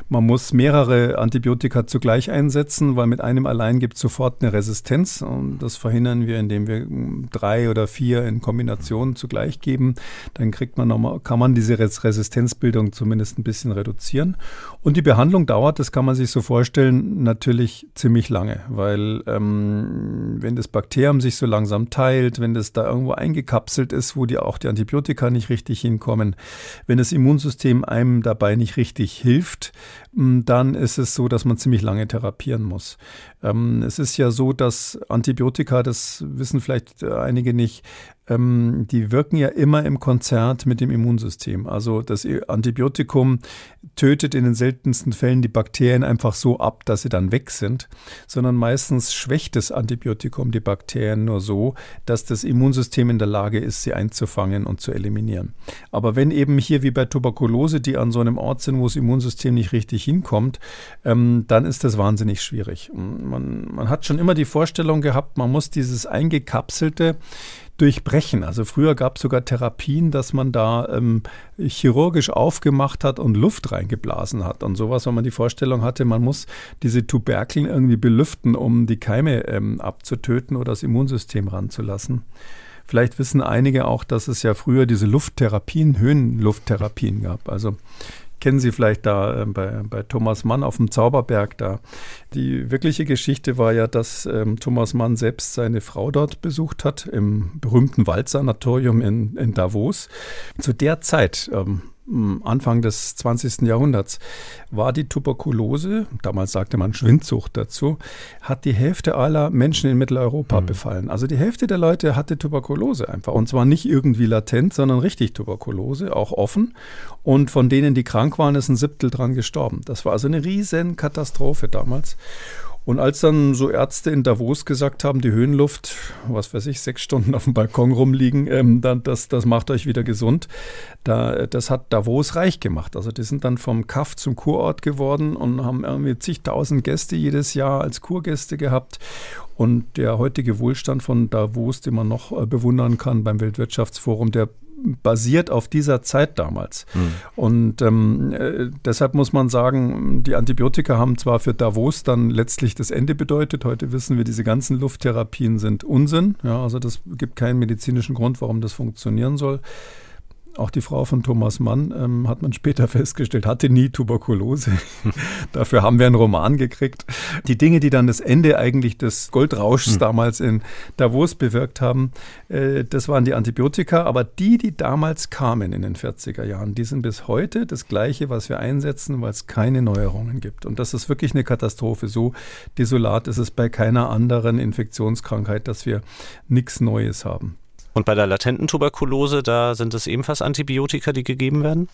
Man muss mehrere Antibiotika zugleich einsetzen, weil mit einem allein gibt es sofort eine Resistenz. Und das verhindern wir, indem wir drei oder vier in Kombination zugleich geben. Dann kriegt man nochmal, kann man diese Resistenzbildung zumindest ein bisschen reduzieren. Und die Behandlung dauert, das kann man sich so vorstellen, natürlich ziemlich lange, weil ähm, wenn das Bakterium sich so langsam teilt, wenn das da irgendwo eingekapselt ist, wo die auch die Antibiotika nicht richtig hinkommen, wenn das Immunsystem einem dabei nicht richtig hilft, dann ist es so, dass man ziemlich lange therapieren muss. Ähm, es ist ja so, dass Antibiotika, das wissen vielleicht einige nicht, ähm, die wirken ja immer im Konzert mit dem Immunsystem. Also das Antibiotikum tötet in den seltensten Fällen die Bakterien einfach so ab, dass sie dann weg sind, sondern meistens schwächt das Antibiotikum die Bakterien nur so, dass das Immunsystem in der Lage ist, sie einzufangen und zu eliminieren. Aber wenn eben hier wie bei Tuberkulose, die an so einem Ort sind, wo das Immunsystem nicht richtig hinkommt, ähm, dann ist das wahnsinnig schwierig. Man, man hat schon immer die Vorstellung gehabt, man muss dieses eingekapselte durchbrechen. Also früher gab es sogar Therapien, dass man da ähm, chirurgisch aufgemacht hat und Luft reingeblasen hat und sowas, weil man die Vorstellung hatte, man muss diese Tuberkeln irgendwie belüften, um die Keime ähm, abzutöten oder das Immunsystem ranzulassen. Vielleicht wissen einige auch, dass es ja früher diese Lufttherapien, Höhenlufttherapien gab. Also kennen Sie vielleicht da äh, bei, bei Thomas Mann auf dem Zauberberg da. Die wirkliche Geschichte war ja, dass ähm, Thomas Mann selbst seine Frau dort besucht hat, im berühmten Waldsanatorium in, in Davos. Zu der Zeit, ähm, Anfang des 20. Jahrhunderts war die Tuberkulose, damals sagte man Schwindsucht dazu, hat die Hälfte aller Menschen in Mitteleuropa mhm. befallen. Also die Hälfte der Leute hatte Tuberkulose einfach. Und zwar nicht irgendwie latent, sondern richtig Tuberkulose, auch offen. Und von denen, die krank waren, ist ein Siebtel dran gestorben. Das war also eine riesen Katastrophe damals. Und als dann so Ärzte in Davos gesagt haben, die Höhenluft, was weiß ich, sechs Stunden auf dem Balkon rumliegen, ähm, dann, das, das macht euch wieder gesund, da, das hat Davos reich gemacht. Also die sind dann vom Kaff zum Kurort geworden und haben irgendwie zigtausend Gäste jedes Jahr als Kurgäste gehabt. Und der heutige Wohlstand von Davos, den man noch äh, bewundern kann beim Weltwirtschaftsforum, der basiert auf dieser Zeit damals. Mhm. Und ähm, äh, deshalb muss man sagen, die Antibiotika haben zwar für Davos dann letztlich das Ende bedeutet. Heute wissen wir, diese ganzen Lufttherapien sind Unsinn. Ja, also das gibt keinen medizinischen Grund, warum das funktionieren soll. Auch die Frau von Thomas Mann, ähm, hat man später festgestellt, hatte nie Tuberkulose. Dafür haben wir einen Roman gekriegt. Die Dinge, die dann das Ende eigentlich des Goldrauschs hm. damals in Davos bewirkt haben, äh, das waren die Antibiotika. Aber die, die damals kamen in den 40er Jahren, die sind bis heute das Gleiche, was wir einsetzen, weil es keine Neuerungen gibt. Und das ist wirklich eine Katastrophe. So desolat ist es bei keiner anderen Infektionskrankheit, dass wir nichts Neues haben. Und bei der latenten Tuberkulose, da sind es ebenfalls Antibiotika, die gegeben werden?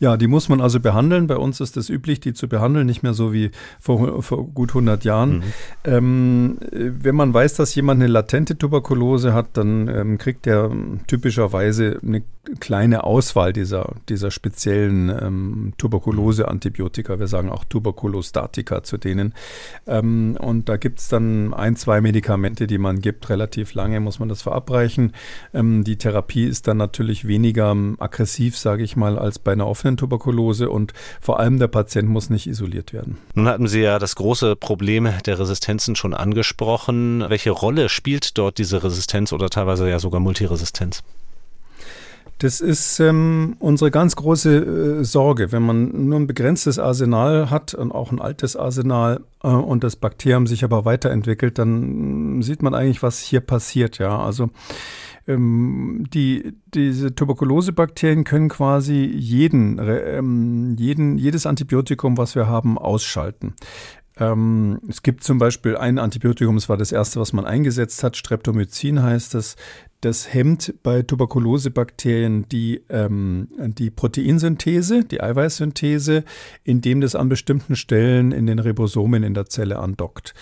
Ja, die muss man also behandeln. Bei uns ist es üblich, die zu behandeln, nicht mehr so wie vor, vor gut 100 Jahren. Mhm. Ähm, wenn man weiß, dass jemand eine latente Tuberkulose hat, dann ähm, kriegt er typischerweise eine kleine Auswahl dieser, dieser speziellen ähm, Tuberkulose-Antibiotika. Wir sagen auch Tuberkulostatika zu denen. Ähm, und da gibt es dann ein, zwei Medikamente, die man gibt. Relativ lange muss man das verabreichen. Ähm, die Therapie ist dann natürlich weniger ähm, aggressiv, sage ich mal, als bei einer offenen Tuberkulose. Und vor allem der Patient muss nicht isoliert werden. Nun hatten Sie ja das große Problem der Resistenzen schon angesprochen. Welche Rolle spielt dort diese Resistenz oder teilweise ja sogar Multiresistenz? Das ist ähm, unsere ganz große äh, Sorge. Wenn man nur ein begrenztes Arsenal hat und auch ein altes Arsenal äh, und das Bakterium sich aber weiterentwickelt, dann sieht man eigentlich, was hier passiert. Ja, also ähm, die, diese Tuberkulosebakterien können quasi jeden, ähm, jeden, jedes Antibiotikum, was wir haben, ausschalten. Ähm, es gibt zum Beispiel ein Antibiotikum, das war das erste, was man eingesetzt hat, Streptomycin heißt das. Das hemmt bei Tuberkulosebakterien die, ähm, die Proteinsynthese, die Eiweißsynthese, indem das an bestimmten Stellen in den Ribosomen in der Zelle andockt.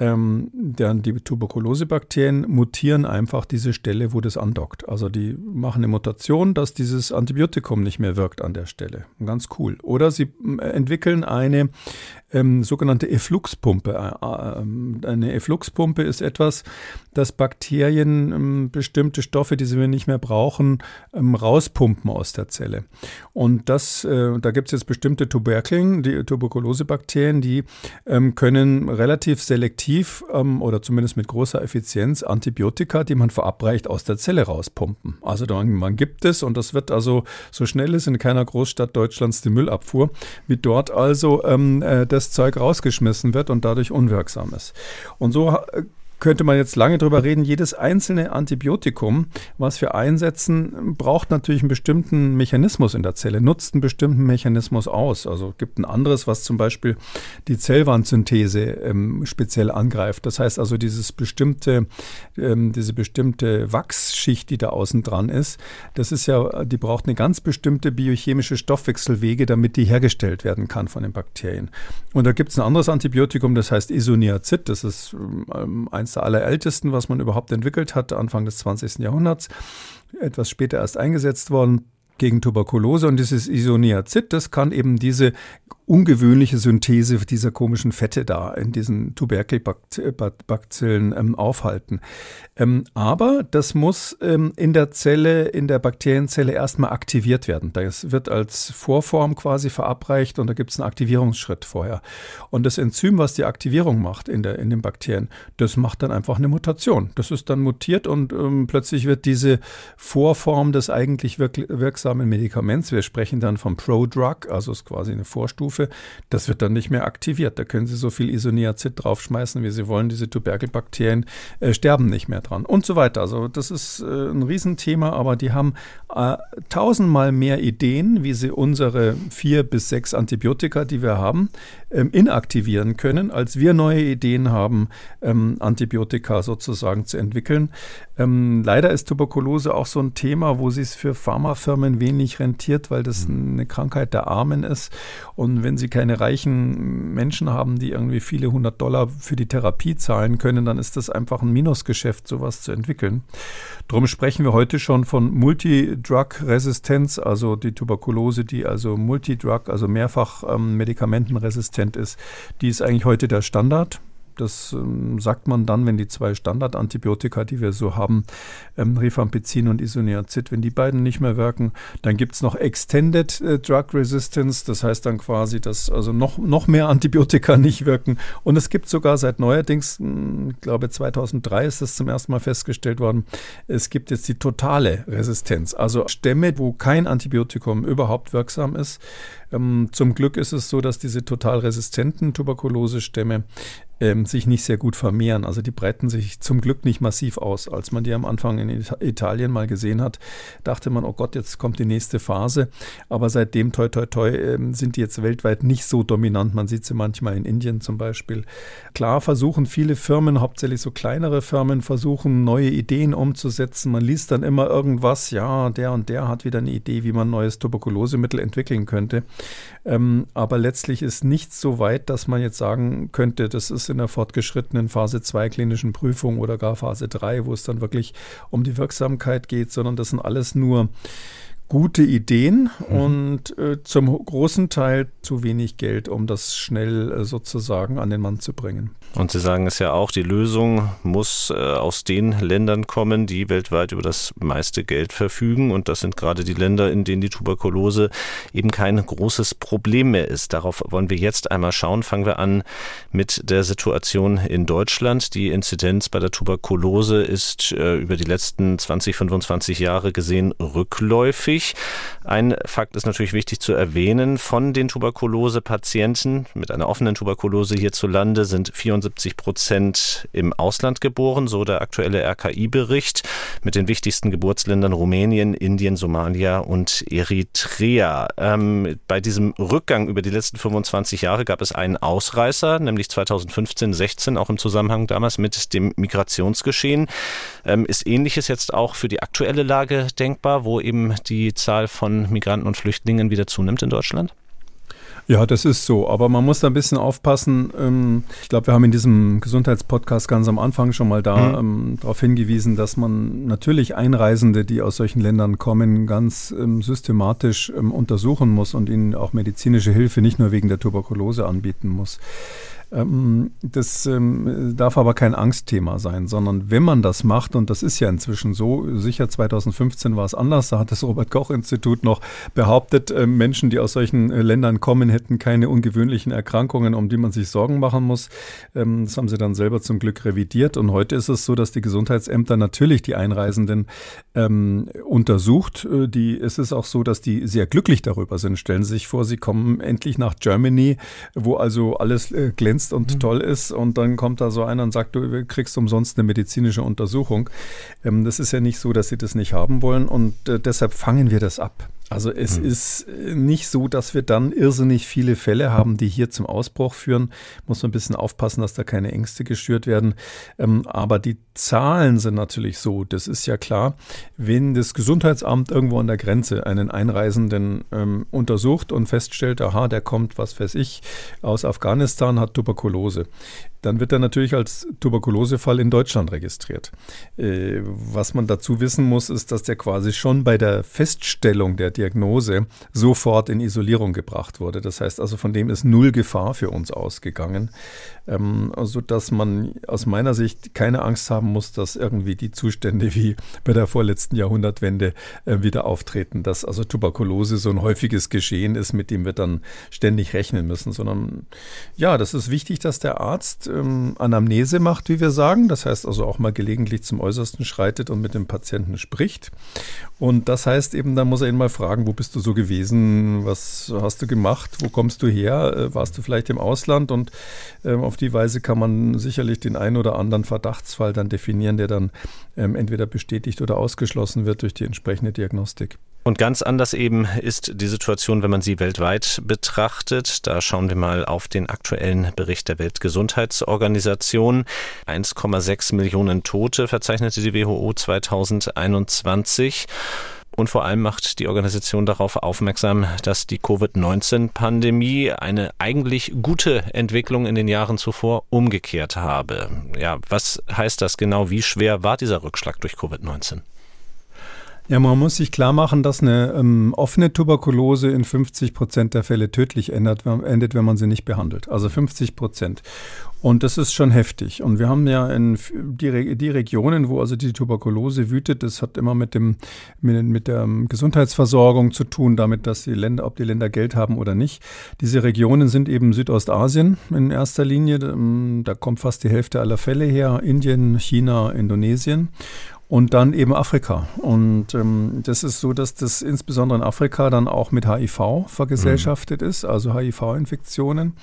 Ähm, dann die Tuberkulosebakterien mutieren einfach diese Stelle, wo das andockt. Also die machen eine Mutation, dass dieses Antibiotikum nicht mehr wirkt an der Stelle. Ganz cool. Oder sie äh, entwickeln eine ähm, sogenannte Effluxpumpe. Äh, äh, eine Effluxpumpe ist etwas, das Bakterien ähm, bestimmte Stoffe, die sie nicht mehr brauchen, ähm, rauspumpen aus der Zelle. Und das, äh, da gibt es jetzt bestimmte Tuberkeln, die Tuberkulosebakterien, die ähm, können relativ selektiv ähm, oder zumindest mit großer Effizienz Antibiotika, die man verabreicht, aus der Zelle rauspumpen. Also man, man gibt es und das wird also so schnell ist in keiner Großstadt Deutschlands die Müllabfuhr, wie dort also ähm, äh, das Zeug rausgeschmissen wird und dadurch unwirksam ist. Und so äh, könnte man jetzt lange drüber reden. Jedes einzelne Antibiotikum, was wir einsetzen, braucht natürlich einen bestimmten Mechanismus in der Zelle, nutzt einen bestimmten Mechanismus aus. Also gibt ein anderes, was zum Beispiel die Zellwandsynthese ähm, speziell angreift. Das heißt also dieses bestimmte, ähm, diese bestimmte Wachsschicht, die da außen dran ist, das ist ja, die braucht eine ganz bestimmte biochemische Stoffwechselwege, damit die hergestellt werden kann von den Bakterien. Und da gibt es ein anderes Antibiotikum, das heißt Isoniazid. Das ist ähm, eins eines der allerältesten, was man überhaupt entwickelt hat, Anfang des 20. Jahrhunderts, etwas später erst eingesetzt worden gegen Tuberkulose und dieses Isoniazid, das kann eben diese ungewöhnliche Synthese dieser komischen Fette da in diesen Tuberkelbacillen ähm, aufhalten. Ähm, aber das muss ähm, in der Zelle, in der Bakterienzelle erstmal aktiviert werden. Das wird als Vorform quasi verabreicht und da gibt es einen Aktivierungsschritt vorher. Und das Enzym, was die Aktivierung macht in, der, in den Bakterien, das macht dann einfach eine Mutation. Das ist dann mutiert und ähm, plötzlich wird diese Vorform des eigentlich wirk wirksamen Medikaments, wir sprechen dann vom Prodrug, also ist quasi eine Vorstufe, Stoffe, das wird dann nicht mehr aktiviert. Da können Sie so viel Isoniazid draufschmeißen, wie Sie wollen. Diese Tuberkelbakterien äh, sterben nicht mehr dran und so weiter. Also das ist äh, ein Riesenthema, aber die haben äh, tausendmal mehr Ideen, wie sie unsere vier bis sechs Antibiotika, die wir haben, ähm, inaktivieren können, als wir neue Ideen haben, ähm, Antibiotika sozusagen zu entwickeln. Ähm, leider ist Tuberkulose auch so ein Thema, wo sich für Pharmafirmen wenig rentiert, weil das mhm. eine Krankheit der Armen ist. Und wenn sie keine reichen Menschen haben, die irgendwie viele hundert Dollar für die Therapie zahlen können, dann ist das einfach ein Minusgeschäft, sowas zu entwickeln. Darum sprechen wir heute schon von Multidrug-Resistenz, also die Tuberkulose, die also Multidrug, also mehrfach ähm, medikamentenresistent ist. Die ist eigentlich heute der Standard Das ähm, sagt man dann, wenn die zwei Standardantibiotika, die wir so haben, ähm, Rifampicin und Isoniazid, wenn die beiden nicht mehr wirken. Dann gibt es noch Extended äh, Drug Resistance, das heißt dann quasi, dass also noch, noch mehr Antibiotika nicht wirken. Und es gibt sogar seit neuerdings, hm, ich glaube 2003 ist das zum ersten Mal festgestellt worden, es gibt jetzt die totale Resistenz. Also Stämme, wo kein Antibiotikum überhaupt wirksam ist. Ähm, zum Glück ist es so, dass diese total resistenten Tuberkulosestämme ähm, sich nicht sehr gut vermehren. Also die breiten sich zum Glück nicht massiv aus. Als man die am Anfang in Italien mal gesehen hat, dachte man, oh Gott, jetzt kommt die nächste Phase. Aber seitdem, toi, toi, toi, ähm, sind die jetzt weltweit nicht so dominant. Man sieht sie manchmal in Indien zum Beispiel. Klar versuchen viele Firmen, hauptsächlich so kleinere Firmen, versuchen neue Ideen umzusetzen. Man liest dann immer irgendwas, ja, der und der hat wieder eine Idee, wie man neues Tuberkulosemittel entwickeln könnte. Ähm, aber letztlich ist nichts so weit, dass man jetzt sagen könnte, das ist in der fortgeschrittenen Phase 2 klinischen Prüfung oder gar Phase 3, wo es dann wirklich um die Wirksamkeit geht, sondern das sind alles nur gute Ideen mhm. und äh, zum großen Teil zu wenig Geld, um das schnell äh, sozusagen an den Mann zu bringen. Und Sie sagen es ja auch, die Lösung muss äh, aus den Ländern kommen, die weltweit über das meiste Geld verfügen. Und das sind gerade die Länder, in denen die Tuberkulose eben kein großes Problem mehr ist. Darauf wollen wir jetzt einmal schauen. Fangen wir an mit der Situation in Deutschland. Die Inzidenz bei der Tuberkulose ist äh, über die letzten 20, 25 Jahre gesehen rückläufig häufig. Ein Fakt ist natürlich wichtig zu erwähnen. Von den Tuberkulose-Patienten mit einer offenen Tuberkulose hierzulande sind 74 Prozent im Ausland geboren, so der aktuelle RKI-Bericht mit den wichtigsten Geburtsländern Rumänien, Indien, Somalia und Eritrea. Ähm, bei diesem Rückgang über die letzten 25 Jahre gab es einen Ausreißer, nämlich 2015, 16, auch im Zusammenhang damals mit dem Migrationsgeschehen. Ähm, ist Ähnliches jetzt auch für die aktuelle Lage denkbar, wo eben die die Zahl von Migranten und Flüchtlingen wieder zunimmt in Deutschland? Ja, das ist so. Aber man muss da ein bisschen aufpassen. Ähm, ich glaube, wir haben in diesem Gesundheitspodcast ganz am Anfang schon mal da mhm. ähm, darauf hingewiesen, dass man natürlich Einreisende, die aus solchen Ländern kommen, ganz ähm, systematisch untersuchen muss und ihnen auch medizinische Hilfe nicht nur wegen der Tuberkulose anbieten muss. Ähm, das ähm, darf aber kein Angstthema sein, sondern wenn man das macht, und das ist ja inzwischen so, sicher 2015 war es anders, da hat das Robert-Koch-Institut noch behauptet, äh, Menschen, die aus solchen äh, Ländern kommen, hätten keine ungewöhnlichen Erkrankungen, um die man sich Sorgen machen muss. Ähm, das haben sie dann selber zum Glück revidiert. Und heute ist es so, dass die Gesundheitsämter natürlich die Einreisenden untersucht. Äh, die, es ist auch so, dass die sehr glücklich darüber sind. Stellen Sie sich vor, Sie kommen endlich nach Germany, wo also alles glänzt glänzt und mhm. toll ist und dann kommt da so einer und sagt, du kriegst umsonst eine medizinische Untersuchung. Ähm, das ist ja nicht so, dass sie das nicht haben wollen und äh, deshalb fangen wir das ab. Also es mhm. ist äh, nicht so, dass wir dann irrsinnig viele Fälle haben, die hier zum Ausbruch führen. Muss man ein bisschen aufpassen, dass da keine Ängste geschürt werden. Ähm, aber die Zahlen sind natürlich so, das ist ja klar. Wenn das Gesundheitsamt irgendwo an der Grenze einen Einreisenden ähm, untersucht und feststellt, aha, der kommt, was weiß ich, aus Afghanistan, hat Tuberkulose, dann wird er natürlich als Tuberkulosefall in Deutschland registriert. Äh, was man dazu wissen muss, ist, dass der quasi schon bei der Feststellung der Diagnose sofort in Isolierung gebracht wurde. Das heißt also, von dem ist null Gefahr für uns ausgegangen, ähm, sodass man aus meiner Sicht keine Angst haben muss, dass irgendwie die Zustände wie bei der vorletzten Jahrhundertwende äh, wieder auftreten, dass also Tuberkulose so ein häufiges Geschehen ist, mit dem wir dann ständig rechnen müssen, sondern ja, das ist wichtig, dass der Arzt ähm, Anamnese macht, wie wir sagen. Das heißt also auch mal gelegentlich zum Äußersten schreitet und mit dem Patienten spricht. Und das heißt eben, da muss er ihn mal fragen, wo bist du so gewesen? Was hast du gemacht? Wo kommst du her? Äh, warst du vielleicht im Ausland? Und ähm, auf die Weise kann man sicherlich den einen oder anderen Verdachtsfall dann definieren, der dann ähm, entweder bestätigt oder ausgeschlossen wird durch die entsprechende Diagnostik. Und ganz anders eben ist die Situation, wenn man sie weltweit betrachtet. Da schauen wir mal auf den aktuellen Bericht der Weltgesundheitsorganisation. 1,6 Millionen Tote verzeichnete die WHO 2021. Und vor allem macht die Organisation darauf aufmerksam, dass die Covid-19-Pandemie eine eigentlich gute Entwicklung in den Jahren zuvor umgekehrt habe. Ja, was heißt das genau? Wie schwer war dieser Rückschlag durch Covid-19? Ja, man muss sich klar machen, dass eine ähm, offene Tuberkulose in 50 Prozent der Fälle tödlich endet, endet, wenn man sie nicht behandelt. Also 50 Prozent. Und das ist schon heftig. Und wir haben ja in die, die Regionen, wo also die Tuberkulose wütet, das hat immer mit dem mit, mit der Gesundheitsversorgung zu tun, damit, dass die Länder, ob die Länder Geld haben oder nicht. Diese Regionen sind eben Südostasien in erster Linie. Ähm, da kommt fast die Hälfte aller Fälle her. Indien, China, Indonesien und dann eben Afrika. Und ähm, das ist so, dass das insbesondere in Afrika dann auch mit HIV vergesellschaftet mhm. ist, also HIV-Infektionen.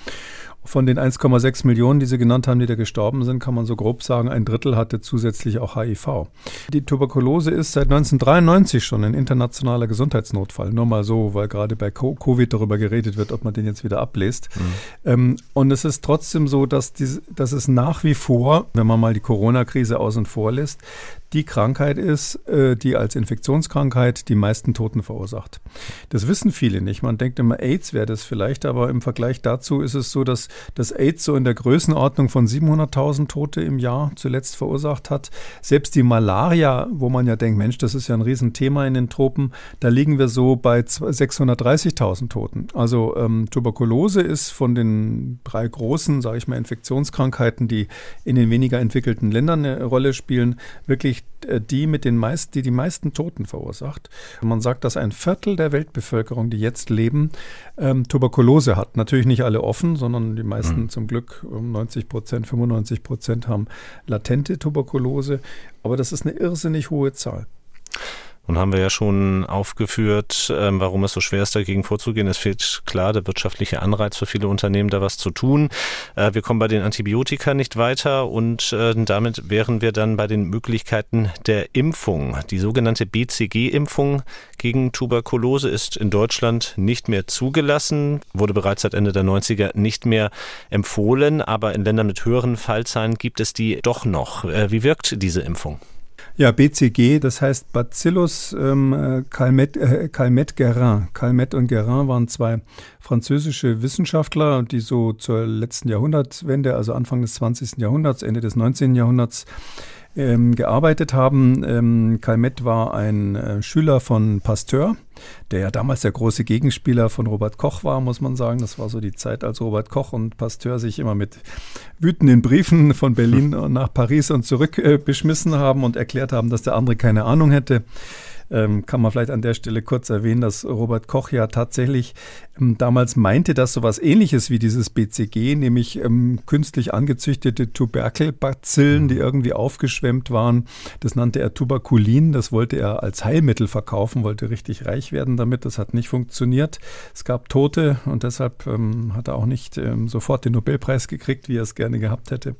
Von den 1,6 Millionen, die Sie genannt haben, die da gestorben sind, kann man so grob sagen, ein Drittel hatte zusätzlich auch HIV. Die Tuberkulose ist seit 1993 schon ein internationaler Gesundheitsnotfall. Nur mal so, weil gerade bei Covid darüber geredet wird, ob man den jetzt wieder abbläst. Mhm. Ähm, und es ist trotzdem so, dass, die, dass es nach wie vor, wenn man mal die Corona-Krise außen vor lässt, die Krankheit ist, äh, die als Infektionskrankheit die meisten Toten verursacht. Das wissen viele nicht. Man denkt immer, AIDS wäre das vielleicht, aber im Vergleich dazu ist es so, dass das AIDS so in der Größenordnung von 700.000 Tote im Jahr zuletzt verursacht hat. Selbst die Malaria, wo man ja denkt, Mensch, das ist ja ein Riesenthema in den Tropen, da liegen wir so bei 630.000 Toten. Also ähm, Tuberkulose ist von den drei großen, sage ich mal, Infektionskrankheiten, die in den weniger entwickelten Ländern eine Rolle spielen, wirklich äh, die mit den meisten, die die meisten Toten verursacht. Man sagt, dass ein Viertel der Weltbevölkerung, die jetzt leben, ähm, Tuberkulose hat. Natürlich nicht alle offen, sondern die meisten mhm. zum Glück, 90 Prozent, 95 Prozent haben latente Tuberkulose. Aber das ist eine irrsinnig hohe Zahl. Nun haben wir ja schon aufgeführt, ähm, warum es so schwer ist, dagegen vorzugehen. Es fehlt klar der wirtschaftliche Anreiz für viele Unternehmen, da was zu tun. Äh, wir kommen bei den Antibiotika nicht weiter und äh, damit wären wir dann bei den Möglichkeiten der Impfung. Die sogenannte BCG-Impfung gegen Tuberkulose ist in Deutschland nicht mehr zugelassen, wurde bereits seit Ende der 90er nicht mehr empfohlen, aber in Ländern mit höheren Fallzahlen gibt es die doch noch. Äh, wie wirkt diese Impfung? Ja, BCG, das heißt Bacillus ähm, Calmet, äh, Calmet Guerin. Calmet und Guerin waren zwei französische Wissenschaftler, die so zur letzten Jahrhundertwende, also Anfang des 20. Jahrhunderts, Ende des 19. Jahrhunderts, ähm, gearbeitet haben. Ähm, Calmet war ein äh, Schüler von Pasteur, der ja damals der große Gegenspieler von Robert Koch war, muss man sagen. Das war so die Zeit, als Robert Koch und Pasteur sich immer mit wütenden Briefen von Berlin nach Paris und zurück äh, beschmissen haben und erklärt haben, dass der andere keine Ahnung hätte ähm, kann man vielleicht an der Stelle kurz erwähnen, dass Robert Koch ja tatsächlich damals meinte, dass sowas ähnliches wie dieses BCG, nämlich ähm, künstlich angezüchtete Tuberkelbazillen, die irgendwie aufgeschwemmt waren, das nannte er Tuberkulin, das wollte er als Heilmittel verkaufen, wollte richtig reich werden damit, das hat nicht funktioniert. Es gab Tote und deshalb ähm, hat er auch nicht ähm, sofort den Nobelpreis gekriegt, wie er es gerne gehabt hätte.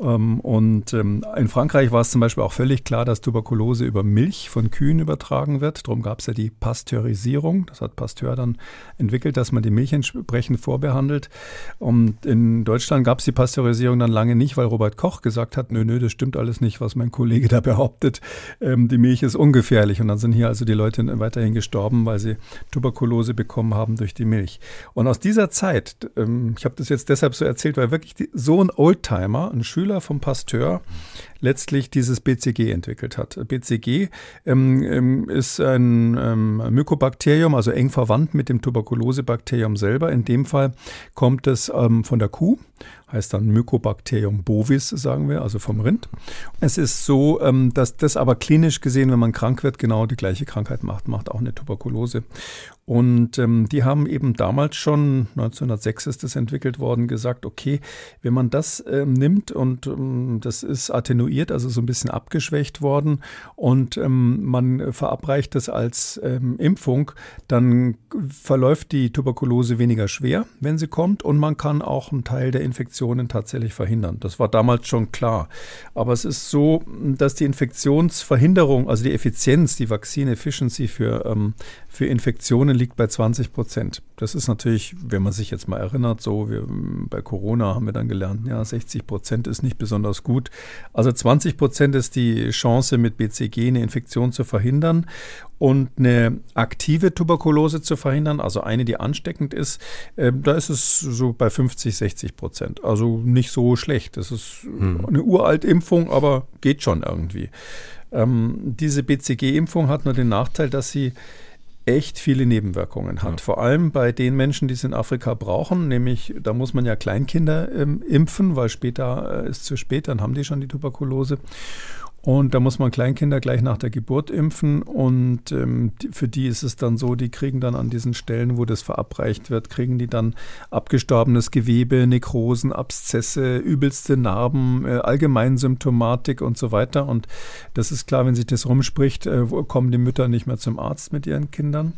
Ähm, und in Frankreich war es zum Beispiel auch völlig klar, dass Tuberkulose über Milch von Kühen über übertragen wird. Darum gab es ja die Pasteurisierung. Das hat Pasteur dann entwickelt, dass man die Milch entsprechend vorbehandelt. Und in Deutschland gab es die Pasteurisierung dann lange nicht, weil Robert Koch gesagt hat, nö, nö, das stimmt alles nicht, was mein Kollege da behauptet. Ähm, die Milch ist ungefährlich. Und dann sind hier also die Leute weiterhin gestorben, weil sie Tuberkulose bekommen haben durch die Milch. Und aus dieser Zeit, ähm, ich habe das jetzt deshalb so erzählt, weil wirklich die, so ein Oldtimer, ein Schüler vom Pasteur, letztlich dieses BCG entwickelt hat. BCG ähm, ähm, ist ein ähm, Mykobakterium, also eng verwandt mit dem Tuberkulosebakterium selber. In dem Fall kommt es ähm, von der Kuh heißt dann Mycobacterium bovis, sagen wir, also vom Rind. Es ist so, ähm, dass das aber klinisch gesehen, wenn man krank wird, genau die gleiche Krankheit macht, macht auch eine Tuberkulose. Und ähm, die haben eben damals schon, 1906 ist das entwickelt worden, gesagt, okay, wenn man das ähm, nimmt und das ist attenuiert, also so ein bisschen abgeschwächt worden und man verabreicht das als Impfung, dann verläuft die Tuberkulose weniger schwer, wenn sie kommt und man kann auch einen Teil der Infektionen tatsächlich verhindern. Das war damals schon klar. Aber es ist so, dass die Infektionsverhinderung, also die Effizienz, die Vaccine Efficiency für, ähm, für Infektionen liegt bei 20 Prozent. Das ist natürlich, wenn man sich jetzt mal erinnert, so wir, bei Corona haben wir dann gelernt, ja, 60 Prozent ist nicht besonders gut. Also 20 Prozent ist die Chance, mit BCG eine Infektion zu verhindern und eine aktive Tuberkulose zu verhindern, also eine, die ansteckend ist, äh, da ist es so bei 50, 60 Prozent. Also nicht so schlecht. Das ist hm. eine Uraltimpfung, aber geht schon irgendwie. Ähm, diese BCG-Impfung hat nur den Nachteil, dass sie echt viele Nebenwirkungen hat. Ja. Vor allem bei den Menschen, die es in Afrika brauchen, nämlich da muss man ja Kleinkinder ähm, impfen, weil später äh, ist zu spät, dann haben die schon die Tuberkulose. Und da muss man Kleinkinder gleich nach der Geburt impfen. Und ähm, für die ist es dann so, die kriegen dann an diesen Stellen, wo das verabreicht wird, kriegen die dann abgestorbenes Gewebe, Nekrosen, Abszesse, übelste Narben, äh, Allgemeinsymptomatik und so weiter. Und das ist klar, wenn sich das rumspricht, äh, kommen die Mütter nicht mehr zum Arzt mit ihren Kindern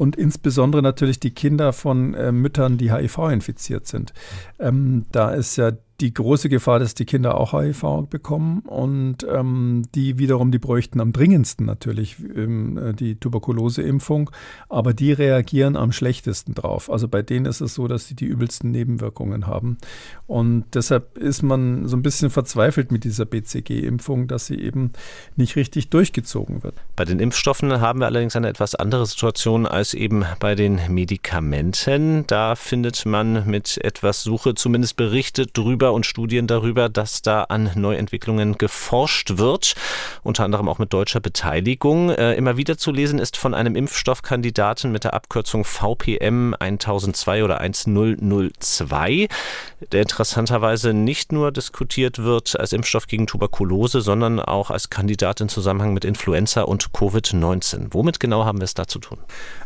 und insbesondere natürlich die Kinder von äh, Müttern, die HIV infiziert sind. Ähm, da ist ja die große Gefahr, dass die Kinder auch HIV bekommen und ähm, die wiederum, die bräuchten am dringendsten natürlich ähm, äh, die Tuberkuloseimpfung, aber die reagieren am schlechtesten drauf. Also bei denen ist es so, dass sie die übelsten Nebenwirkungen haben und deshalb ist man so ein bisschen verzweifelt mit dieser BCG-Impfung, dass sie eben nicht richtig durchgezogen wird. Bei den Impfstoffen haben wir allerdings eine etwas andere Situation als eben bei den Medikamenten. Da findet man mit etwas Suche zumindest Berichte drüber, und Studien darüber, dass da an Neuentwicklungen geforscht wird, unter anderem auch mit deutscher Beteiligung. Äh, immer wieder zu lesen ist von einem Impfstoffkandidaten mit der Abkürzung VPM 1002 oder 1002, der interessanterweise nicht nur diskutiert wird als Impfstoff gegen Tuberkulose, sondern auch als Kandidat in Zusammenhang mit Influenza und Covid-19. Womit genau haben wir es da zu tun?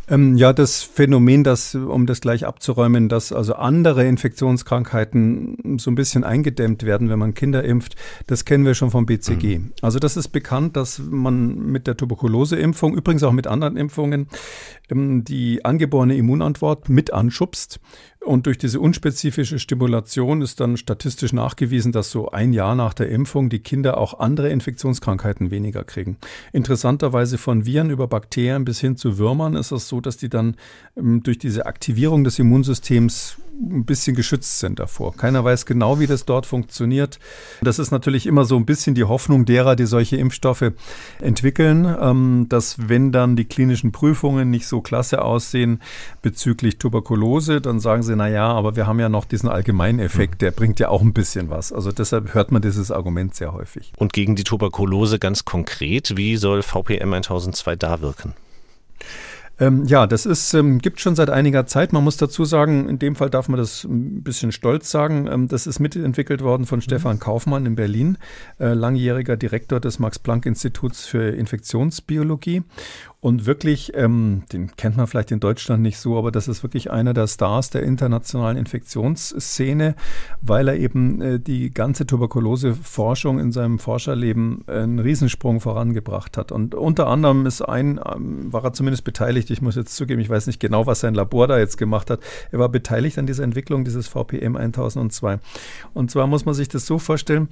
Ähm, ja, das Phänomen, das, um das gleich abzuräumen, dass also andere Infektionskrankheiten so ein bisschen eingedämmt werden, wenn man Kinder impft, das kennen wir schon vom BCG. Mhm. Also das ist bekannt, dass man mit der Tuberkuloseimpfung, übrigens auch mit anderen Impfungen, ähm, die angeborene Immunantwort mit anschubst. Und durch diese unspezifische Stimulation ist dann statistisch nachgewiesen, dass so ein Jahr nach der Impfung die Kinder auch andere Infektionskrankheiten weniger kriegen. Interessanterweise von Viren über Bakterien bis hin zu Würmern ist es so, dass die dann ähm, durch diese Aktivierung des Immunsystems ein bisschen geschützt sind davor. Keiner weiß genau, wie das dort funktioniert. Das ist natürlich immer so ein bisschen die Hoffnung derer, die solche Impfstoffe entwickeln, ähm, dass wenn dann die klinischen Prüfungen nicht so klasse aussehen bezüglich Tuberkulose, dann sagen sie, na ja, aber wir haben ja noch diesen Allgemeineffekt, der bringt ja auch ein bisschen was. Also deshalb hört man dieses Argument sehr häufig. Und gegen die Tuberkulose ganz konkret, wie soll VPM 1002 da wirken? Ähm, ja, das ist, ähm, gibt schon seit einiger Zeit. Man muss dazu sagen, in dem Fall darf man das ein bisschen stolz sagen. Ähm, das ist mitentwickelt worden von mhm. Stefan Kaufmann in Berlin, äh, langjähriger Direktor des Max-Planck-Instituts für Infektionsbiologie. Und wirklich, ähm, den kennt man vielleicht in Deutschland nicht so, aber das ist wirklich einer der Stars der internationalen Infektionsszene, weil er eben äh, die ganze Tuberkulose-Forschung in seinem Forscherleben äh, einen Riesensprung vorangebracht hat. Und unter anderem ist ein, ähm, war er zumindest beteiligt, ich muss jetzt zugeben, ich weiß nicht genau, was sein Labor da jetzt gemacht hat. Er war beteiligt an dieser Entwicklung dieses VPM 1002. Und zwar muss man sich das so vorstellen,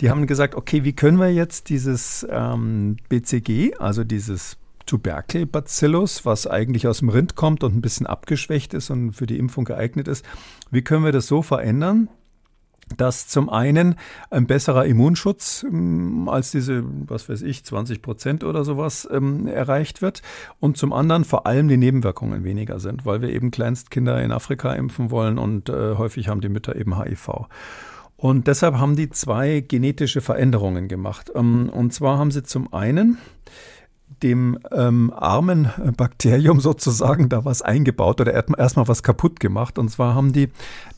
die haben gesagt, okay, wie können wir jetzt dieses ähm, BCG, also dieses Tuberkelbacillus, was eigentlich aus dem Rind kommt und ein bisschen abgeschwächt ist und für die Impfung geeignet ist. Wie können wir das so verändern, dass zum einen ein besserer Immunschutz ähm, als diese, was weiß ich, 20 Prozent oder sowas ähm, erreicht wird und zum anderen vor allem die Nebenwirkungen weniger sind, weil wir eben Kleinstkinder in Afrika impfen wollen und äh, häufig haben die Mütter eben HIV. Und deshalb haben die zwei genetische Veränderungen gemacht. Ähm, und zwar haben sie zum einen dem ähm, armen Bakterium sozusagen da was eingebaut oder erstmal was kaputt gemacht. Und zwar haben die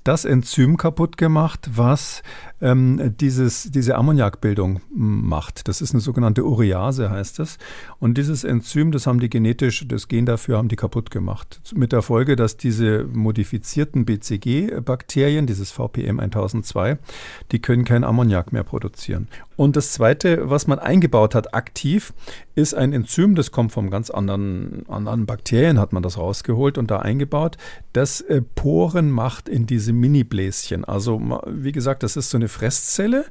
das Enzym kaputt gemacht, was ähm, dieses, diese Ammoniakbildung macht. Das ist eine sogenannte Urease, heißt es. Und dieses Enzym, das haben die genetisch, das Gen dafür haben die kaputt gemacht. Mit der Folge, dass diese modifizierten BCG-Bakterien, dieses VPM 1002, die können kein Ammoniak mehr produzieren. Und das Zweite, was man eingebaut hat, aktiv, ist ein Enzym, das kommt vom ganz anderen, anderen Bakterien, hat man das rausgeholt und da eingebaut, das äh, Poren macht in diese Mini-Bläschen. Also wie gesagt, das ist so eine Fresszelle,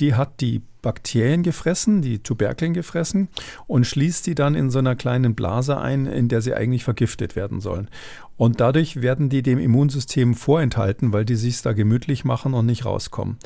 die hat die Bakterien gefressen, die Tuberkeln gefressen und schließt die dann in so einer kleinen Blase ein, in der sie eigentlich vergiftet werden sollen. Und dadurch werden die dem Immunsystem vorenthalten, weil die sich da gemütlich machen und nicht rauskommen.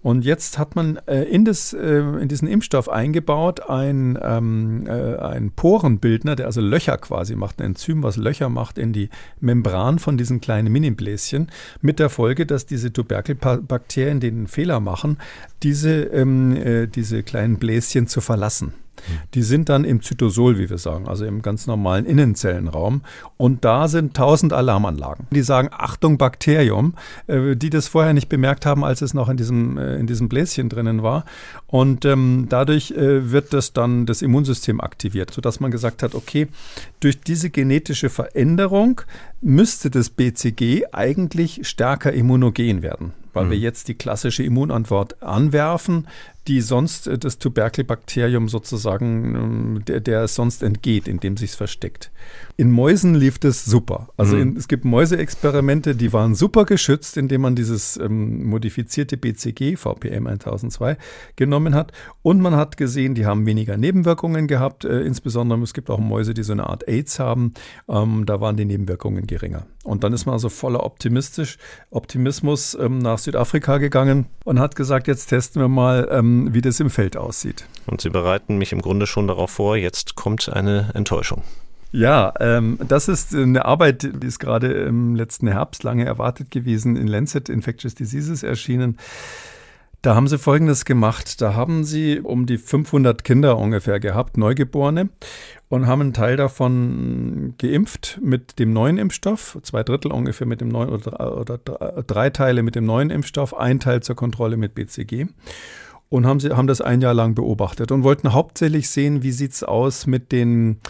Und jetzt hat man äh, in, das, äh, in diesen Impfstoff eingebaut ein, ähm, äh, ein Porenbildner, der also Löcher quasi macht, ein Enzym, was Löcher macht in die Membran von diesen kleinen Minibläschen, mit der Folge, dass diese Tuberkelbakterien den Fehler machen, diese, ähm, äh, diese kleinen Bläschen zu verlassen. Die sind dann im Zytosol, wie wir sagen, also im ganz normalen Innenzellenraum. Und da sind tausend Alarmanlagen. Die sagen, Achtung, Bakterium, äh, die das vorher nicht bemerkt haben, als es noch in diesem, äh, in diesem Bläschen drinnen war. Und ähm, dadurch äh, wird das dann das Immunsystem aktiviert, sodass man gesagt hat, okay, durch diese genetische Veränderung müsste das BCG eigentlich stärker immunogen werden weil mhm. wir jetzt die klassische Immunantwort anwerfen, die sonst äh, das Tuberkelbakterium sozusagen, ähm, der, der es sonst entgeht, indem sich es versteckt. In Mäusen lief das super. Also mhm. in, es gibt Mäuseexperimente, die waren super geschützt, indem man dieses ähm, modifizierte BCG, VPM 1002, genommen hat. Und man hat gesehen, die haben weniger Nebenwirkungen gehabt. Äh, insbesondere es gibt auch Mäuse, die so eine Art AIDS haben. Ähm, da waren die Nebenwirkungen geringer. Und dann ist man also voller optimistisch, Optimismus ähm, nach Südafrika gegangen und hat gesagt, jetzt testen wir mal, ähm, wie das im Feld aussieht. Und Sie bereiten mich im Grunde schon darauf vor, jetzt kommt eine Enttäuschung. Ja, ähm, das ist eine Arbeit, die ist gerade im letzten Herbst lange erwartet gewesen, in Lancet Infectious Diseases erschienen. Da haben sie Folgendes gemacht. Da haben sie um die 500 Kinder ungefähr gehabt, Neugeborene, und haben einen Teil davon geimpft mit dem neuen Impfstoff, zwei Drittel ungefähr mit dem neuen oder, oder drei Teile mit dem neuen Impfstoff, ein Teil zur Kontrolle mit BCG und haben, sie, haben das ein Jahr lang beobachtet und wollten hauptsächlich sehen, wie sieht es aus mit den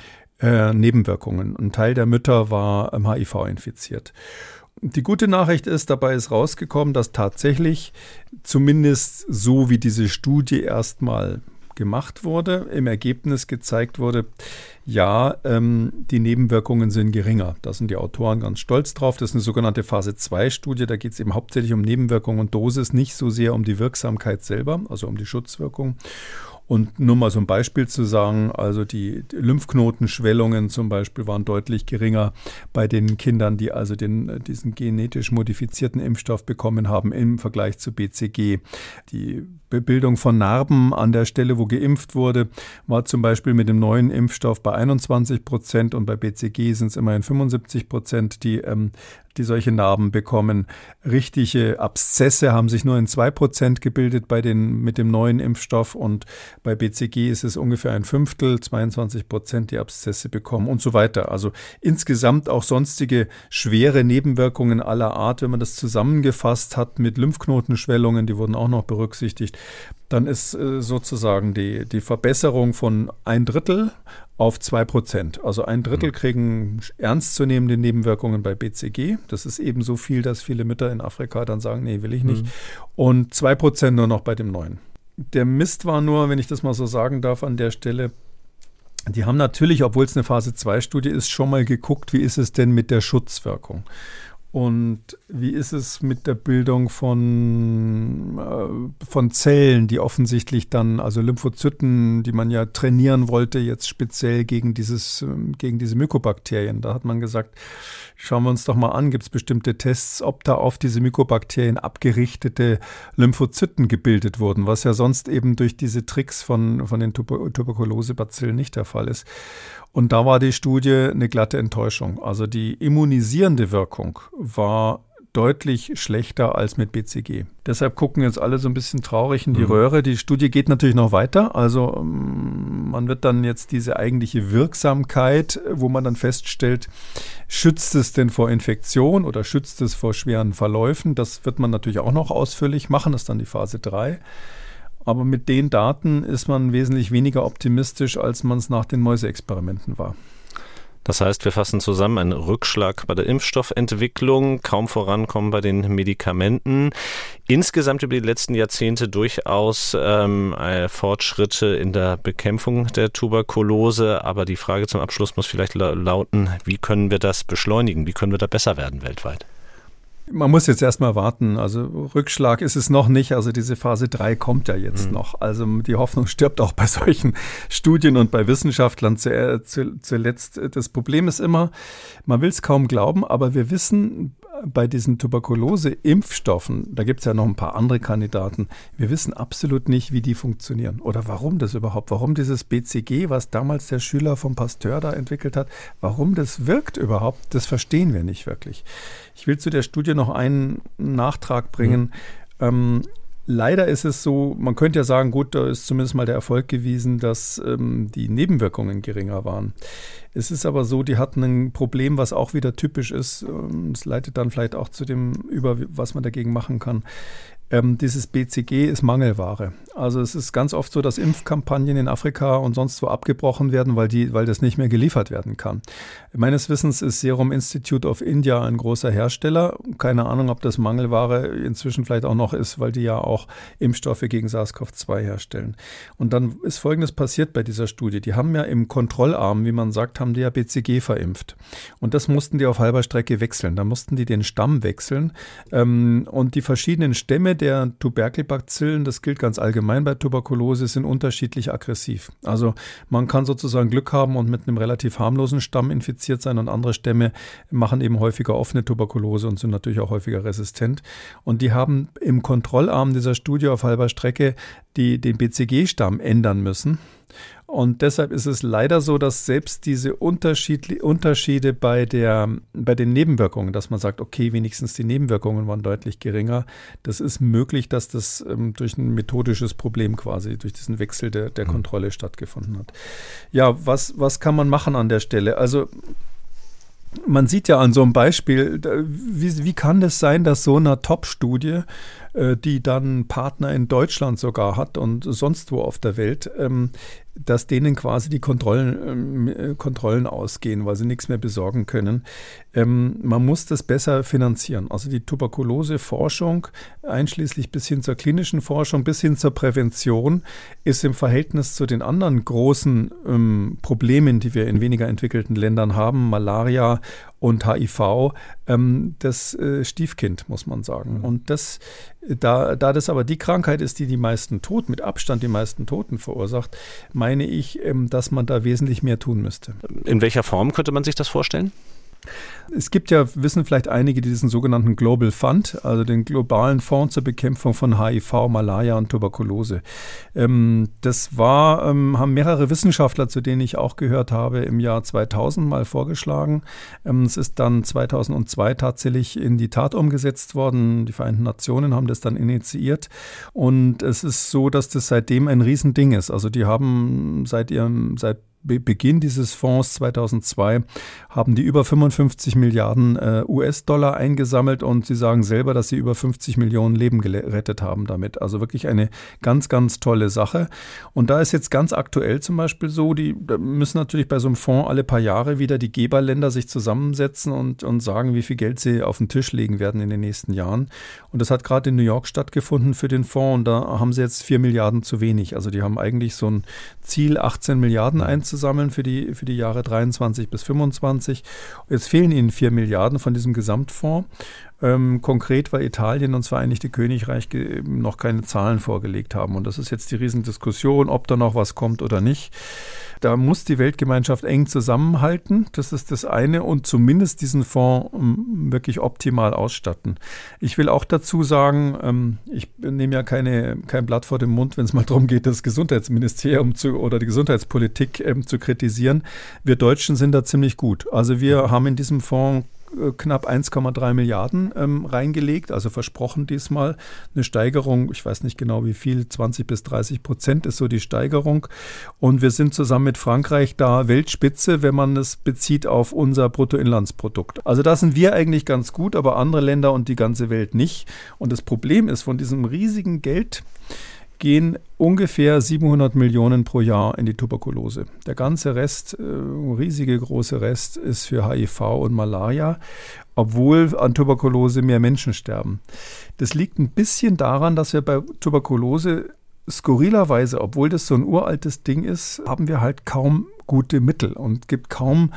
äh, Nebenwirkungen. Ein Teil der Mütter war HIV infiziert. Die gute Nachricht ist, dabei ist rausgekommen, dass tatsächlich zumindest so wie diese Studie erstmal gemacht wurde, im Ergebnis gezeigt wurde, ja, ähm, die Nebenwirkungen sind geringer. Da sind die Autoren ganz stolz drauf. Das ist eine sogenannte Phase-2-Studie. Da geht es eben hauptsächlich um Nebenwirkungen und Dosis, nicht so sehr um die Wirksamkeit selber, also um die Schutzwirkung. Und nur mal so ein Beispiel zu sagen, also die Lymphknotenschwellungen zum Beispiel waren deutlich geringer bei den Kindern, die also den, diesen genetisch modifizierten Impfstoff bekommen haben im Vergleich zu BCG. Die Bildung von Narben an der Stelle, wo geimpft wurde, war zum Beispiel mit dem neuen Impfstoff bei 21 Prozent und bei BCG sind es immerhin 75 Prozent, die ähm, die solche Narben bekommen. Richtige Abszesse haben sich nur in zwei Prozent gebildet bei den, mit dem neuen Impfstoff und bei BCG ist es ungefähr ein Fünftel, 22 Prozent, die Abszesse bekommen und so weiter. Also insgesamt auch sonstige schwere Nebenwirkungen aller Art, wenn man das zusammengefasst hat mit Lymphknotenschwellungen, die wurden auch noch berücksichtigt, dann ist äh, sozusagen die, die Verbesserung von ein Drittel auf 2%. Also ein Drittel mhm. kriegen ernstzunehmende Nebenwirkungen bei BCG. Das ist eben so viel, dass viele Mütter in Afrika dann sagen, nee, will ich nicht. Mhm. Und 2% nur noch bei dem neuen. Der Mist war nur, wenn ich das mal so sagen darf, an der Stelle, die haben natürlich, obwohl es eine Phase-2-Studie ist, schon mal geguckt, wie ist es denn mit der Schutzwirkung. Und wie ist es mit der Bildung von, äh, von Zellen, die offensichtlich dann, also Lymphozyten, die man ja trainieren wollte, jetzt speziell gegen dieses, ähm, gegen diese Mykobakterien. Da hat man gesagt, schauen wir uns doch mal an, gibt es bestimmte Tests, ob da auf diese Mykobakterien abgerichtete Lymphozyten gebildet wurden, was ja sonst eben durch diese Tricks von, von den Tuber Tuberkulosebazillen nicht der Fall ist. Und da war die Studie eine glatte Enttäuschung. Also die immunisierende Wirkung war deutlich schlechter als mit BCG. Deshalb gucken jetzt alle so ein bisschen traurig in die mhm. Röhre. Die Studie geht natürlich noch weiter. Also ähm, man wird dann jetzt diese eigentliche Wirksamkeit, wo man dann feststellt, schützt es denn vor Infektion oder schützt es vor schweren Verläufen? Das wird man natürlich auch noch ausführlich machen. Das ist dann die Phase 3. Aber mit den Daten ist man wesentlich weniger optimistisch, als man es nach den Mäuseexperimenten war. Das heißt, wir fassen zusammen, ein Rückschlag bei der Impfstoffentwicklung, kaum vorankommen bei den Medikamenten. Insgesamt über die letzten Jahrzehnte durchaus ähm, äh, Fortschritte in der Bekämpfung der Tuberkulose. Aber die Frage zum Abschluss muss vielleicht lauten, wie können wir das beschleunigen? Wie können wir da besser werden weltweit? Man muss jetzt erstmal warten. Also Rückschlag ist es noch nicht. Also diese Phase 3 kommt ja jetzt mhm. noch. Also die Hoffnung stirbt auch bei solchen Studien und bei Wissenschaftlern zuletzt. Das Problem ist immer, man will es kaum glauben, aber wir wissen bei diesen Tuberkulose-Impfstoffen, da gibt es ja noch ein paar andere Kandidaten, wir wissen absolut nicht, wie die funktionieren oder warum das überhaupt, warum dieses BCG, was damals der Schüler vom Pasteur da entwickelt hat, warum das wirkt überhaupt, das verstehen wir nicht wirklich. Ich will zu der Studie noch einen Nachtrag bringen. Mhm. Ähm, Leider ist es so, man könnte ja sagen, gut, da ist zumindest mal der Erfolg gewesen, dass ähm, die Nebenwirkungen geringer waren. Es ist aber so, die hatten ein Problem, was auch wieder typisch ist. Ähm, es leitet dann vielleicht auch zu dem über, was man dagegen machen kann. Ähm, dieses BCG ist Mangelware. Also es ist ganz oft so, dass Impfkampagnen in Afrika und sonst wo abgebrochen werden, weil, die, weil das nicht mehr geliefert werden kann. Meines Wissens ist Serum Institute of India ein großer Hersteller. Keine Ahnung, ob das Mangelware inzwischen vielleicht auch noch ist, weil die ja auch Impfstoffe gegen SARS-CoV-2 herstellen. Und dann ist Folgendes passiert bei dieser Studie. Die haben ja im Kontrollarm, wie man sagt, haben die ja BCG verimpft. Und das mussten die auf halber Strecke wechseln. Da mussten die den Stamm wechseln. Ähm, und die verschiedenen Stämme der Tuberkelbazillen, das gilt ganz allgemein bei Tuberkulose, sind unterschiedlich aggressiv. Also man kann sozusagen Glück haben und mit einem relativ harmlosen Stamm infiziert sein und andere Stämme machen eben häufiger offene Tuberkulose und sind natürlich auch häufiger resistent. Und die haben im Kontrollarm dieser Studie auf halber Strecke die, den BCG-Stamm ändern müssen. Und deshalb ist es leider so, dass selbst diese Unterschied, Unterschiede bei, der, bei den Nebenwirkungen, dass man sagt, okay, wenigstens die Nebenwirkungen waren deutlich geringer, das ist möglich, dass das ähm, durch ein methodisches Problem quasi, durch diesen Wechsel der, der mhm. Kontrolle stattgefunden hat. Ja, was, was kann man machen an der Stelle? Also man sieht ja an so einem Beispiel, wie, wie kann das sein, dass so eine Top-Studie die dann Partner in Deutschland sogar hat und sonst wo auf der Welt, ähm, dass denen quasi die Kontrollen, ähm, äh, Kontrollen ausgehen, weil sie nichts mehr besorgen können. Ähm, man muss das besser finanzieren. Also die Tuberkuloseforschung, einschließlich bis hin zur klinischen Forschung, bis hin zur Prävention, ist im Verhältnis zu den anderen großen Problemen, die wir in weniger entwickelten Ländern haben, Malaria und HIV, ähm, das äh, Stiefkind, muss man sagen. Mhm. Und das da, da das aber die Krankheit ist, die die meisten Toten, mit Abstand die meisten Toten verursacht, meine ich, ähm, dass man da wesentlich mehr tun müsste. In welcher Form könnte man sich das vorstellen? Es gibt ja, wissen vielleicht einige, diesen sogenannten Global Fund, also den globalen Fonds zur Bekämpfung von HIV, Malaria und Tuberkulose. Ähm, das war, ähm, haben mehrere Wissenschaftler, zu denen ich auch gehört habe, im Jahr 2000 mal vorgeschlagen. Ähm, es ist dann 2002 tatsächlich in die Tat umgesetzt worden. Die Vereinten Nationen haben das dann initiiert. Und es ist so, dass das seitdem ein Riesending ist. Also die haben seit ihrem, seit Beginn dieses Fonds 2002 haben die über 55 Milliarden äh, US-Dollar eingesammelt und sie sagen selber, dass sie über 50 Millionen Leben gerettet haben damit. Also wirklich eine ganz, ganz tolle Sache. Und da ist jetzt ganz aktuell zum Beispiel so, die müssen natürlich bei so einem Fonds alle paar Jahre wieder die Geberländer sich zusammensetzen und, und sagen, wie viel Geld sie auf den Tisch legen werden in den nächsten Jahren. Und das hat gerade in New York stattgefunden für den Fonds und da haben sie jetzt 4 Milliarden zu wenig. Also die haben eigentlich so ein Ziel, 18 Milliarden einzusetzen sammeln für die, für die Jahre 23 bis 25. Jetzt fehlen ihnen 4 Milliarden von diesem Gesamtfonds. Ähm, konkret, weil Italien und das Vereinigte Königreich noch keine Zahlen vorgelegt haben. Und das ist jetzt die Riesendiskussion, ob da noch was kommt oder nicht. Da muss die Weltgemeinschaft eng zusammenhalten. Das ist das eine und zumindest diesen Fonds ähm, wirklich optimal ausstatten. Ich will auch dazu sagen, ähm, ich nehme ja keine, kein Blatt vor den Mund, wenn es mal darum geht, das Gesundheitsministerium zu, oder die Gesundheitspolitik ähm, zu kritisieren. Wir Deutschen sind da ziemlich gut. Also wir haben in diesem Fonds knapp 1,3 Milliarden ähm, reingelegt, also versprochen diesmal eine Steigerung, ich weiß nicht genau wie viel, 20 bis 30 Prozent ist so die Steigerung. Und wir sind zusammen mit Frankreich da Weltspitze, wenn man es bezieht auf unser Bruttoinlandsprodukt. Also da sind wir eigentlich ganz gut, aber andere Länder und die ganze Welt nicht. Und das Problem ist, von diesem riesigen Geld, gehen ungefähr 700 Millionen pro Jahr in die Tuberkulose. Der ganze Rest, äh, riesige große Rest, ist für HIV und Malaria, obwohl an Tuberkulose mehr Menschen sterben. Das liegt ein bisschen daran, dass wir bei Tuberkulose skurrilerweise, obwohl das so ein uraltes Ding ist, haben wir halt kaum gute Mittel und gibt kaum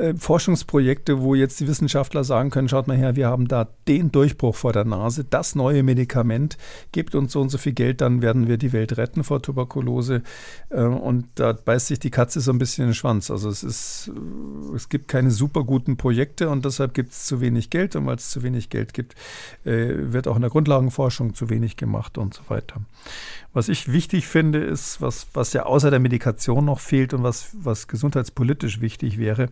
äh, Forschungsprojekte, wo jetzt die Wissenschaftler sagen können, schaut mal her, wir haben da den Durchbruch vor der Nase, das neue Medikament, gibt uns so und so viel Geld, dann werden wir die Welt retten vor Tuberkulose. Äh, und da beißt sich die Katze so ein bisschen in den Schwanz. Also es ist, äh, es gibt keine super guten Projekte und deshalb gibt es zu wenig Geld und weil es zu wenig Geld gibt, wird auch in der Grundlagenforschung zu wenig gemacht und so weiter. Was ich wichtig finde, ist, was, was ja außer der Medikation noch fehlt und was was gesundheitspolitisch wichtig wäre,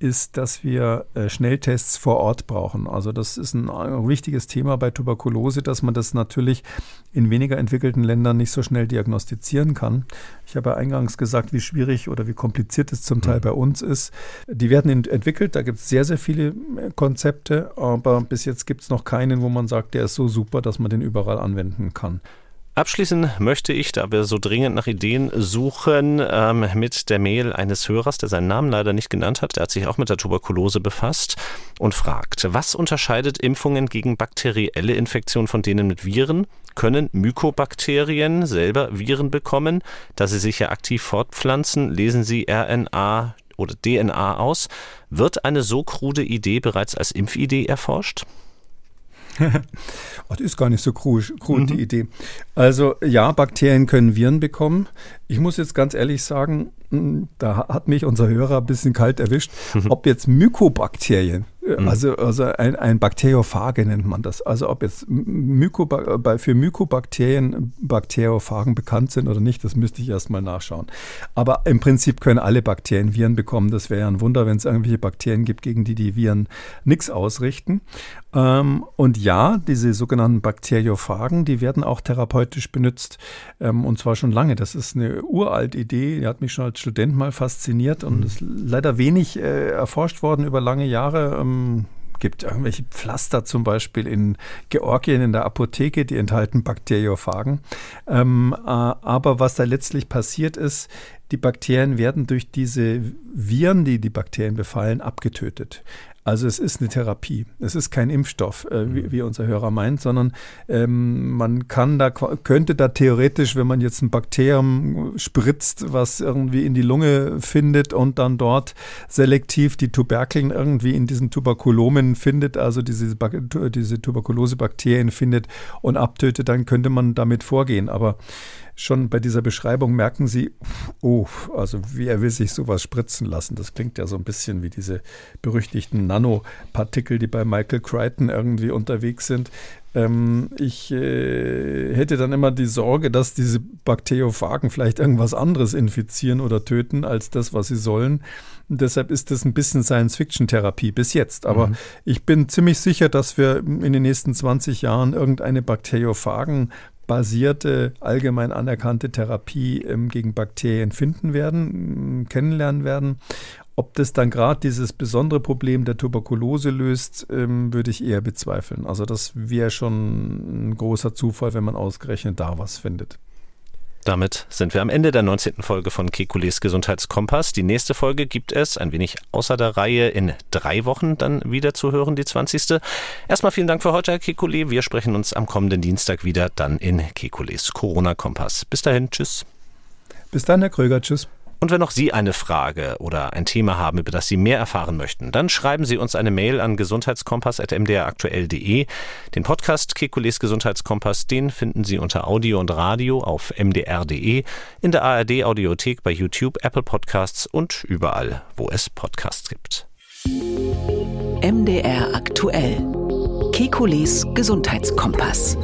ist, dass wir äh, Schnelltests vor Ort brauchen. Also das ist ein, ein wichtiges Thema bei Tuberkulose, dass man das natürlich in weniger entwickelten Ländern nicht so schnell diagnostizieren kann. Ich habe ja eingangs gesagt, wie schwierig oder wie kompliziert es zum Teil mhm. bei uns ist. Die werden entwickelt, da gibt es sehr, sehr viele äh, Konzepte, aber bis jetzt gibt es noch keinen, wo man sagt, der ist so super, dass man den überall anwenden kann. Abschließen möchte ich, da wir so dringend nach Ideen suchen, ähm, mit der Mail eines Hörers, der seinen Namen leider nicht genannt hat. Der hat sich auch mit der Tuberkulose befasst und fragt, was unterscheidet Impfungen gegen bakterielle Infektionen von denen mit Viren? Können Mykobakterien selber Viren bekommen, da sie sich ja aktiv fortpflanzen? Lesen sie RNA oder DNA aus? Wird eine so krude Idee bereits als Impfidee erforscht? oh, das ist gar nicht so krude, mhm. die Idee. Also ja, Bakterien können Viren bekommen. Ich muss jetzt ganz ehrlich sagen, hm, da hat mich unser Hörer ein bisschen kalt erwischt, ob jetzt Mykobakterien. Also, also ein, ein Bakteriophage nennt man das, also ob jetzt Mykoba für Mykobakterien Bakteriophagen bekannt sind oder nicht, das müsste ich erstmal nachschauen. Aber im Prinzip können alle Bakterien Viren bekommen. Das wäre ja ein Wunder, wenn es irgendwelche Bakterien gibt, gegen die die Viren nichts ausrichten. Ähm, und ja, diese sogenannten Bakteriophagen, die werden auch therapeutisch benutzt ähm, und zwar schon lange. Das ist eine uralt Idee, die hat mich schon als Student mal fasziniert und mhm. ist leider wenig äh, erforscht worden über lange Jahre. Ähm, gibt irgendwelche Pflaster zum Beispiel in Georgien in der Apotheke, die enthalten Bakteriophagen. Ähm, äh, aber was da letztlich passiert ist, die Bakterien werden durch diese Viren, die die Bakterien befallen, abgetötet. Also es ist eine Therapie. Es ist kein Impfstoff, äh, wie, mhm. wie, unser Hörer meint, sondern ähm, man kann da könnte da theoretisch, wenn man jetzt ein Bakterium spritzt, was irgendwie in die Lunge findet und dann dort selektiv die Tuberkeln irgendwie in diesen Tuberkulomen findet, also diese, diese Tuberkulosebakterien findet und abtötet, dann könnte man damit vorgehen. Aber schon bei dieser Beschreibung merken Sie, oh, also wer will sich sowas spritzen lassen? Das klingt ja so ein bisschen wie diese berüchtigten Nanopartikel, die bei Michael Crichton irgendwie unterwegs sind. Ähm, ich äh, hätte dann immer die Sorge, dass diese Bakteriophagen vielleicht irgendwas anderes infizieren oder töten als das, was sie sollen. Und deshalb ist das ein bisschen Science-Fiction-Therapie bis jetzt. Aber mhm. ich bin ziemlich sicher, dass wir in den nächsten 20 Jahren irgendeine Bakteriophagen basierte, allgemein anerkannte Therapie ähm, gegen Bakterien finden werden, kennenlernen werden. Ob das dann gerade dieses besondere Problem der Tuberkulose löst, ähm, würde ich eher bezweifeln. Also das wäre schon ein großer Zufall, wenn man ausgerechnet da was findet. Damit sind wir am Ende der 19. Folge von Kekules Gesundheitskompass. Die nächste Folge gibt es ein wenig außer der Reihe in drei Wochen dann wieder zu hören, die 20. Erstmal vielen Dank für heute, Herr Kekule. Wir sprechen uns am kommenden Dienstag wieder dann in Kekules Corona-Kompass. Bis dahin, tschüss. Bis dann, Herr Kröger, tschüss. Und wenn auch Sie eine Frage oder ein Thema haben, über das Sie mehr erfahren möchten, dann schreiben Sie uns eine Mail an gesundheitskompass.mdraktuell.de. Den Podcast Kekules Gesundheitskompass, den finden Sie unter Audio und Radio auf mdr.de, in der ARD Audiothek bei YouTube, Apple Podcasts und überall, wo es Podcasts gibt. MDR aktuell. Kekules Gesundheitskompass.